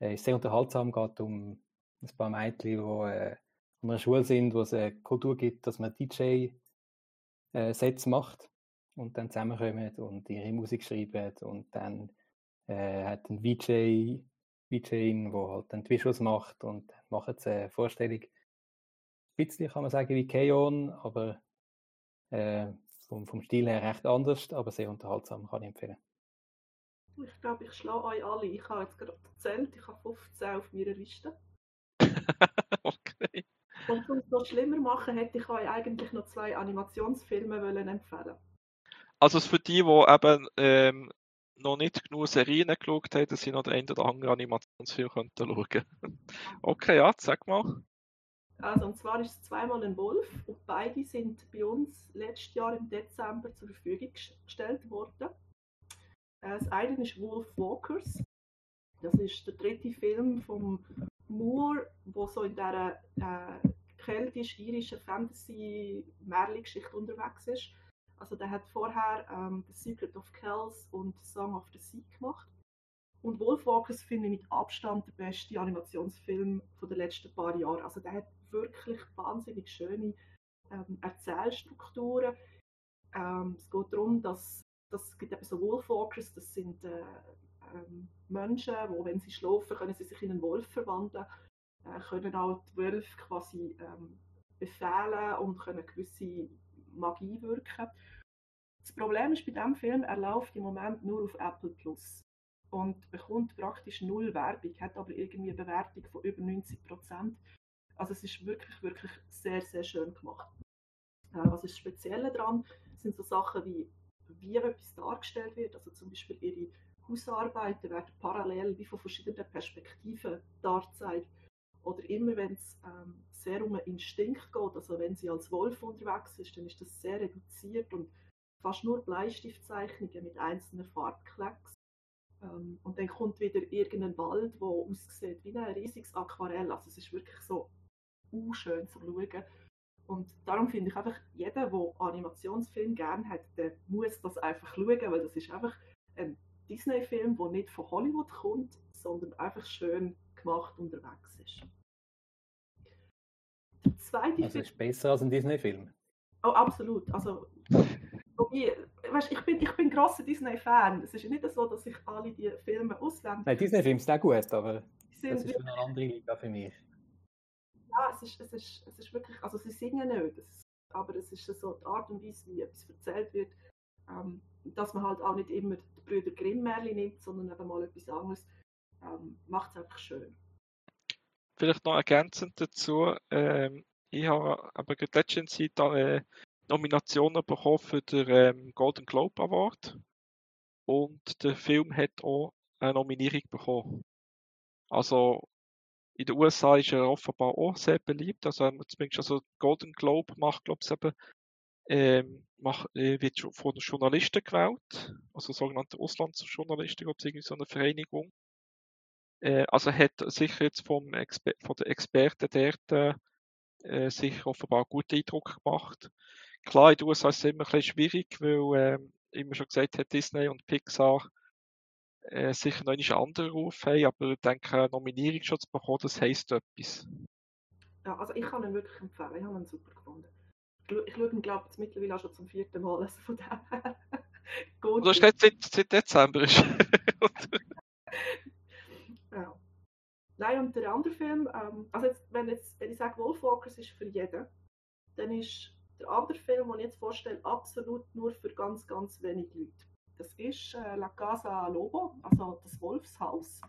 Äh, ist sehr unterhaltsam, geht um ein paar Mädchen, die äh, an einer Schule sind, wo es eine Kultur gibt, dass man DJ-Sets macht und dann zusammenkommen und ihre Musik schreiben und dann äh, hat ein VJ, VJin, wo halt dann die Visuals macht und sie eine Vorstellung. Ein bisschen kann man sagen wie Keon, aber äh, vom, vom Stil her recht anders, aber sehr unterhaltsam, kann ich empfehlen. Ich glaube, ich schlage euch alle. Ich habe jetzt gerade gezählt, ich habe 15 auf meiner Liste. okay. Und um es noch schlimmer machen, hätte ich euch eigentlich noch zwei Animationsfilme wollen empfehlen Also für die, die eben ähm, noch nicht genug Serien geschaut haben, dass sie noch den einen oder anderen Animationsfilm könnten schauen. okay, ja, sag mal. Also, und zwar ist es zweimal ein Wolf und beide sind bei uns letztes Jahr im Dezember zur Verfügung ges- gestellt worden. Äh, Das eine ist Wolf Walkers. Das ist der dritte Film von Moore, wo so in dieser äh, keltisch-irischen Fantasy-Märchen-Geschichte unterwegs ist. Also der hat vorher ähm, The Secret of Kells und Song of the Sea gemacht. Und Wolfwalkers finde ich mit Abstand der beste Animationsfilm von den letzten paar Jahren. Also der hat wirklich wahnsinnig schöne ähm, Erzählstrukturen. Ähm, es geht darum, dass dass es gibt eben so Wolfwalkers, das sind äh, ähm, Menschen, wo wenn sie schlafen, können sie sich in einen Wolf verwandeln, äh, können auch die Wölfe quasi ähm, befehlen und können gewisse Magie wirken. Das Problem ist bei diesem Film, er läuft im Moment nur auf Apple Plus und bekommt praktisch null Werbung, hat aber irgendwie eine Bewertung von über 90 Prozent. Also es ist wirklich, wirklich sehr, sehr schön gemacht. Äh, was ist das Spezielle daran, sind so Sachen wie, wie etwas dargestellt wird. Also zum Beispiel ihre Hausarbeiten werden parallel wie von verschiedenen Perspektiven dargezeigt. Oder immer wenn es ähm, sehr um einen Instinkt geht, also wenn sie als Wolf unterwegs ist, dann ist das sehr reduziert und fast nur Bleistiftzeichnungen mit einzelnen Farbklecks. Ähm, und dann kommt wieder irgendein Wald, der aussieht wie ein riesiges Aquarell. Also es ist wirklich so schön zu schauen. Und darum finde ich einfach, jeder, der Animationsfilm gerne hat, der muss das einfach schauen, weil das ist einfach ein Disney-Film, der nicht von Hollywood kommt, sondern einfach schön gemacht unterwegs ist. Der zweite Also Film, ist besser als ein Disney-Film. oh absolut, also wobei, weißt, ich bin, ich bin grosser Disney-Fan. Es ist nicht so, dass ich alle die Filme ausländlich Nein, Disney-Filme sind auch gut, aber das ist schon eine andere Liga für mich. Ja, es ist, es ist, es ist wirklich, also sie singen nicht, es, aber es ist so die Art und Weise, wie etwas erzählt wird, ähm, dass man halt auch nicht immer die Brüder Grimm nimmt, sondern eben mal etwas anderes, ähm, macht es einfach schön. Vielleicht noch ergänzend dazu, ähm, ich habe aber letztens Zeit äh, Nominationen bekommen für den ähm, Golden Globe Award und der Film hat auch eine Nominierung bekommen. Also in den USA ist er offenbar auch sehr beliebt. Also zumindest also Golden Globe macht, glaube ich, eben, ähm, macht, äh, wird von Journalisten gewählt, also sogenannte Auslandsjournalisten, glaube ich, irgendwie so eine Vereinigung. Äh, also hat sicher jetzt vom Exper von den Experten dort äh, sicher offenbar einen guten Eindruck gemacht. Klar, in den USA ist es immer ein bisschen schwierig, weil ähm, immer schon gesagt hat, Disney und Pixar äh, sicher noch einen anderen Ruf haben, aber ich denke, eine Nominierung schon zu bekommen, das heisst etwas. Ja, also ich kann ihn wirklich empfehlen, ich habe ihn super gefunden. Ich, ich schaue ihn, glaube ich, mittlerweile auch schon zum vierten Mal, also von dem her. Gut. Du hast nicht seit, seit Dezember. ja. Nein, und der andere Film, ähm, also jetzt, wenn, jetzt, wenn ich sage, Wolfwalkers ist für jeden, dann ist der andere Film, den ich jetzt vorstelle, absolut nur für ganz, ganz wenige Leute. Das ist äh, La Casa Lobo, also das Wolfshaus.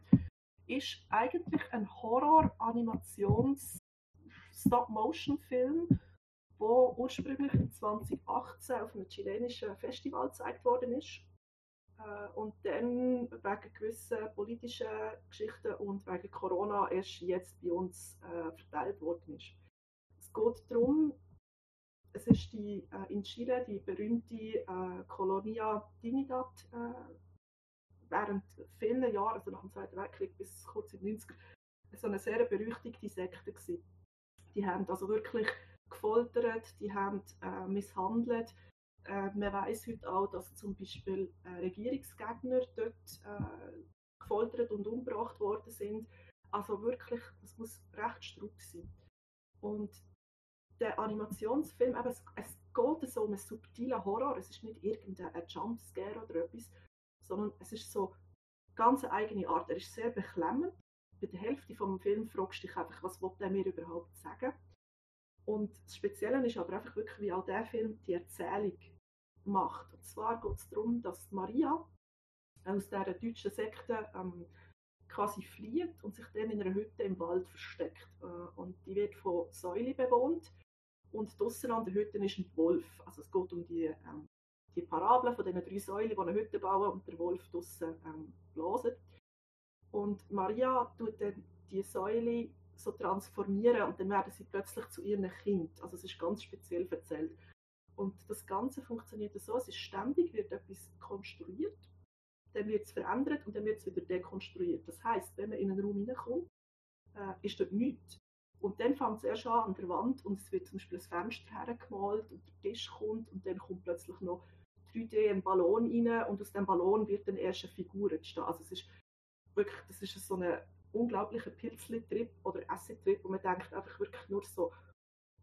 Ist eigentlich ein Horror-Animations-Stop-Motion-Film, der ursprünglich 2018 auf einem chilenischen Festival gezeigt worden ist. Äh, und dann wegen gewissen politischen Geschichten und wegen Corona erst jetzt bei uns äh, verteilt worden ist. Es geht darum, es ist die, äh, in Chile die berühmte äh, Colonia Dignidad äh, während vielen Jahren, also nach dem Zweiten Weltkrieg bis kurz in den 90er, so eine sehr berüchtigte Sekte gewesen. Die haben also wirklich gefoltert, die haben äh, misshandelt. Äh, man weiß heute auch, dass zum Beispiel äh, Regierungsgegner dort gefoltert und umgebracht worden sind. Also wirklich, das muss recht strub sein. Und der Animationsfilm, eben, es, es geht so um einen subtilen Horror, es ist nicht irgendein Jumpscare oder etwas, sondern es ist so ganz eine eigene Art. Er ist sehr beklemmend. Bei der Hälfte des Films fragst du dich einfach, was will der mir überhaupt sagen? Und das Spezielle ist aber einfach wirklich, wie auch der Film die Erzählung macht. Und zwar geht es darum, dass Maria aus dieser deutschen Sekte ähm, quasi flieht und sich dann in einer Hütte im Wald versteckt. Äh, und die wird von Säule bewohnt und draussen an der Hütte ist ein Wolf. Also es geht um die, ähm, die Parabel von diesen drei Säulen, die eine Hütte bauen und der Wolf draussen ähm, blasen. Und Maria tut dann die Säule so transformieren und dann werden sie plötzlich zu ihrem Kind. Also es ist ganz speziell erzählt. Und das Ganze funktioniert so, es ist ständig, wird etwas konstruiert, dann wird es verändert und dann wird es wieder dekonstruiert. Das heißt, wenn man in einen Raum hineinkommt, äh, ist dort nichts. Und dann fängt es erst an an der Wand und es wird zum Beispiel ein Fenster hergemalt und der Tisch kommt und dann kommt plötzlich noch 3D ein Ballon rein und aus dem Ballon wird dann erst eine Figur entstehen. Also es ist wirklich, das ist so ein unglaublicher Pilzli-Trip oder Acid-Trip wo man denkt einfach wirklich nur so,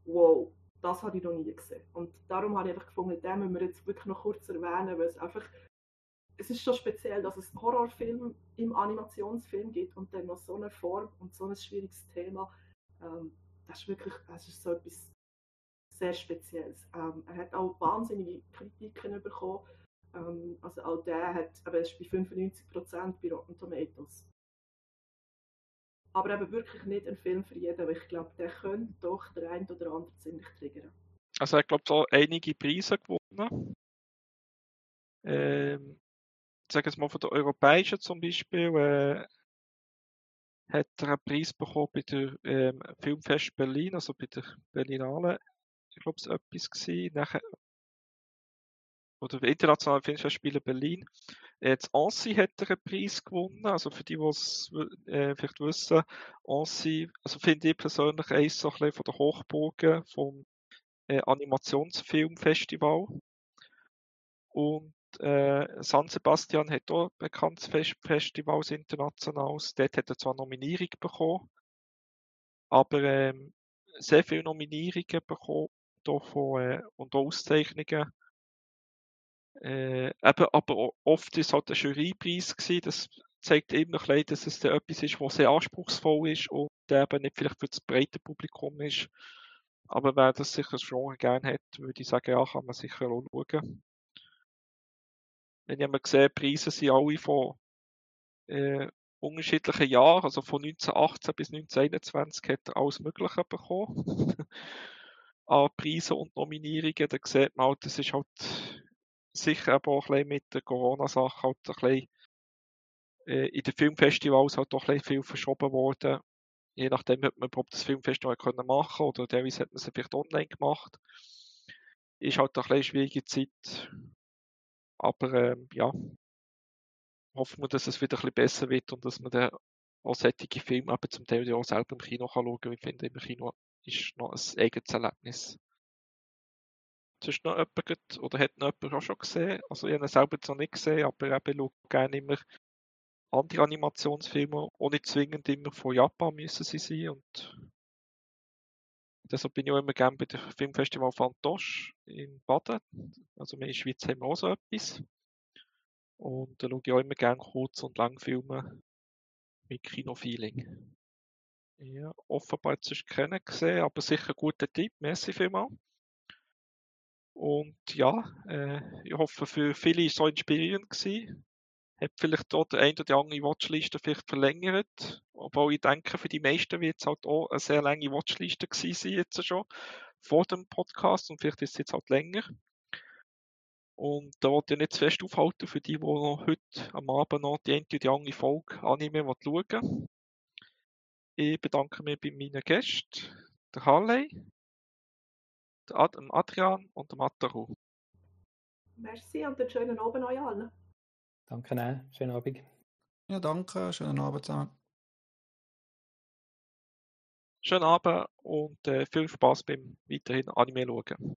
wow, das habe ich noch nie gesehen. Und darum habe ich einfach gefunden, den müssen wir jetzt wirklich noch kurz erwähnen, weil es einfach, es ist schon speziell, dass es einen Horrorfilm im Animationsfilm gibt und dann noch so eine Form und so ein schwieriges Thema. Ähm, das ist wirklich das ist so etwas sehr Spezielles. Ähm, er hat auch wahnsinnige Kritiken bekommen. Ähm, also auch der hat, aber er ist bei 95% bei Rotten Tomatoes. Aber eben wirklich nicht ein Film für jeden, weil ich glaube, der könnte doch der ein oder andere ziemlich triggern. Also er hat, glaube ich, einige Preise gewonnen. Ähm, sagen wir mal von der europäischen zum Beispiel, äh, hat er einen Preis bekommen bei der ähm, Filmfest Berlin, also bei der Berlinale. Ich glaube, es war etwas gewesen. Nachher, oder Internationale Filmfestspiele Berlin. Jetzt Ansi hat er einen Preis gewonnen, also für die, die es äh, vielleicht wissen, Ansi, also finde ich persönlich eins so ein bisschen von der Hochburgen vom äh, Animationsfilmfestival. Und äh, San Sebastian hat auch ein bekanntes Fest Festivals internationales. Dort hat er zwar Nominierung bekommen, aber ähm, sehr viele Nominierungen bekommen davon, äh, und Auszeichnungen. Äh, eben, aber oft ist es halt ein Jurypreis gewesen. Das zeigt immer ein dass es etwas ist, was sehr anspruchsvoll ist und eben nicht vielleicht für das breite Publikum ist. Aber wer das sicher schon gerne hat, würde ich sagen, ja, kann man sicher auch schauen. Wenn ich mal gesehen, die Preise sind alle von äh, unterschiedlichen Jahren, also von 1918 bis 1921 hat er alles Mögliche bekommen. An Preisen und Nominierungen, da sieht man halt, das ist halt sicher aber auch ein bisschen mit der Corona-Sache halt ein bisschen äh, in den Filmfestivals halt doch ein viel verschoben worden. Je nachdem, ob man überhaupt das Filmfestival können machen oder teilweise hat man es vielleicht online gemacht. Ist halt eine schwierige Zeit. Aber ähm, ja, hoffen wir, dass es wieder ein bisschen besser wird und dass man dann auch solche Filme eben zum Teil auch selber im Kino kann schauen kann. Ich finde, im Kino ist noch ein eigenes Erlebnis. Sonst noch jemand, oder hat noch jemand auch schon gesehen? Also ich habe ihn selber noch nicht gesehen, aber eben schaue gerne immer andere Animationsfilme, nicht zwingend immer von Japan müssen sie sein und deshalb bin ich auch immer gerne bei dem Filmfestival Fantoche in Baden. Also wir in der Schweiz haben wir auch so etwas. Und da schaue ich auch immer gerne Kurz- und Langfilme mit Kinofeeling. Ja, offenbar jetzt ist keiner gesehen, aber sicher ein guter Tipp. Merci vielmals. Und ja, äh, ich hoffe, für viele war es so inspirierend gewesen. Hat vielleicht dort eine oder andere Watchliste vielleicht verlängert. Obwohl ich denke, für die meisten wird es halt auch eine sehr lange Watchliste gewesen sein jetzt schon vor dem Podcast und vielleicht ist es jetzt halt länger. Und da wollte ich nicht zu fest aufhalten für die, die noch heute am Abend noch die eine oder andere Folge Anime schauen. Ich bedanke mich bei meinen Gästen, der Harley, dem Adrian und dem Ataru. Merci und einen schönen Abend euch allen. Danke, auch. schönen Abend. Ja, danke. Schönen Abend zusammen. Schönen Abend und äh, viel Spaß beim weiterhin Anime schauen.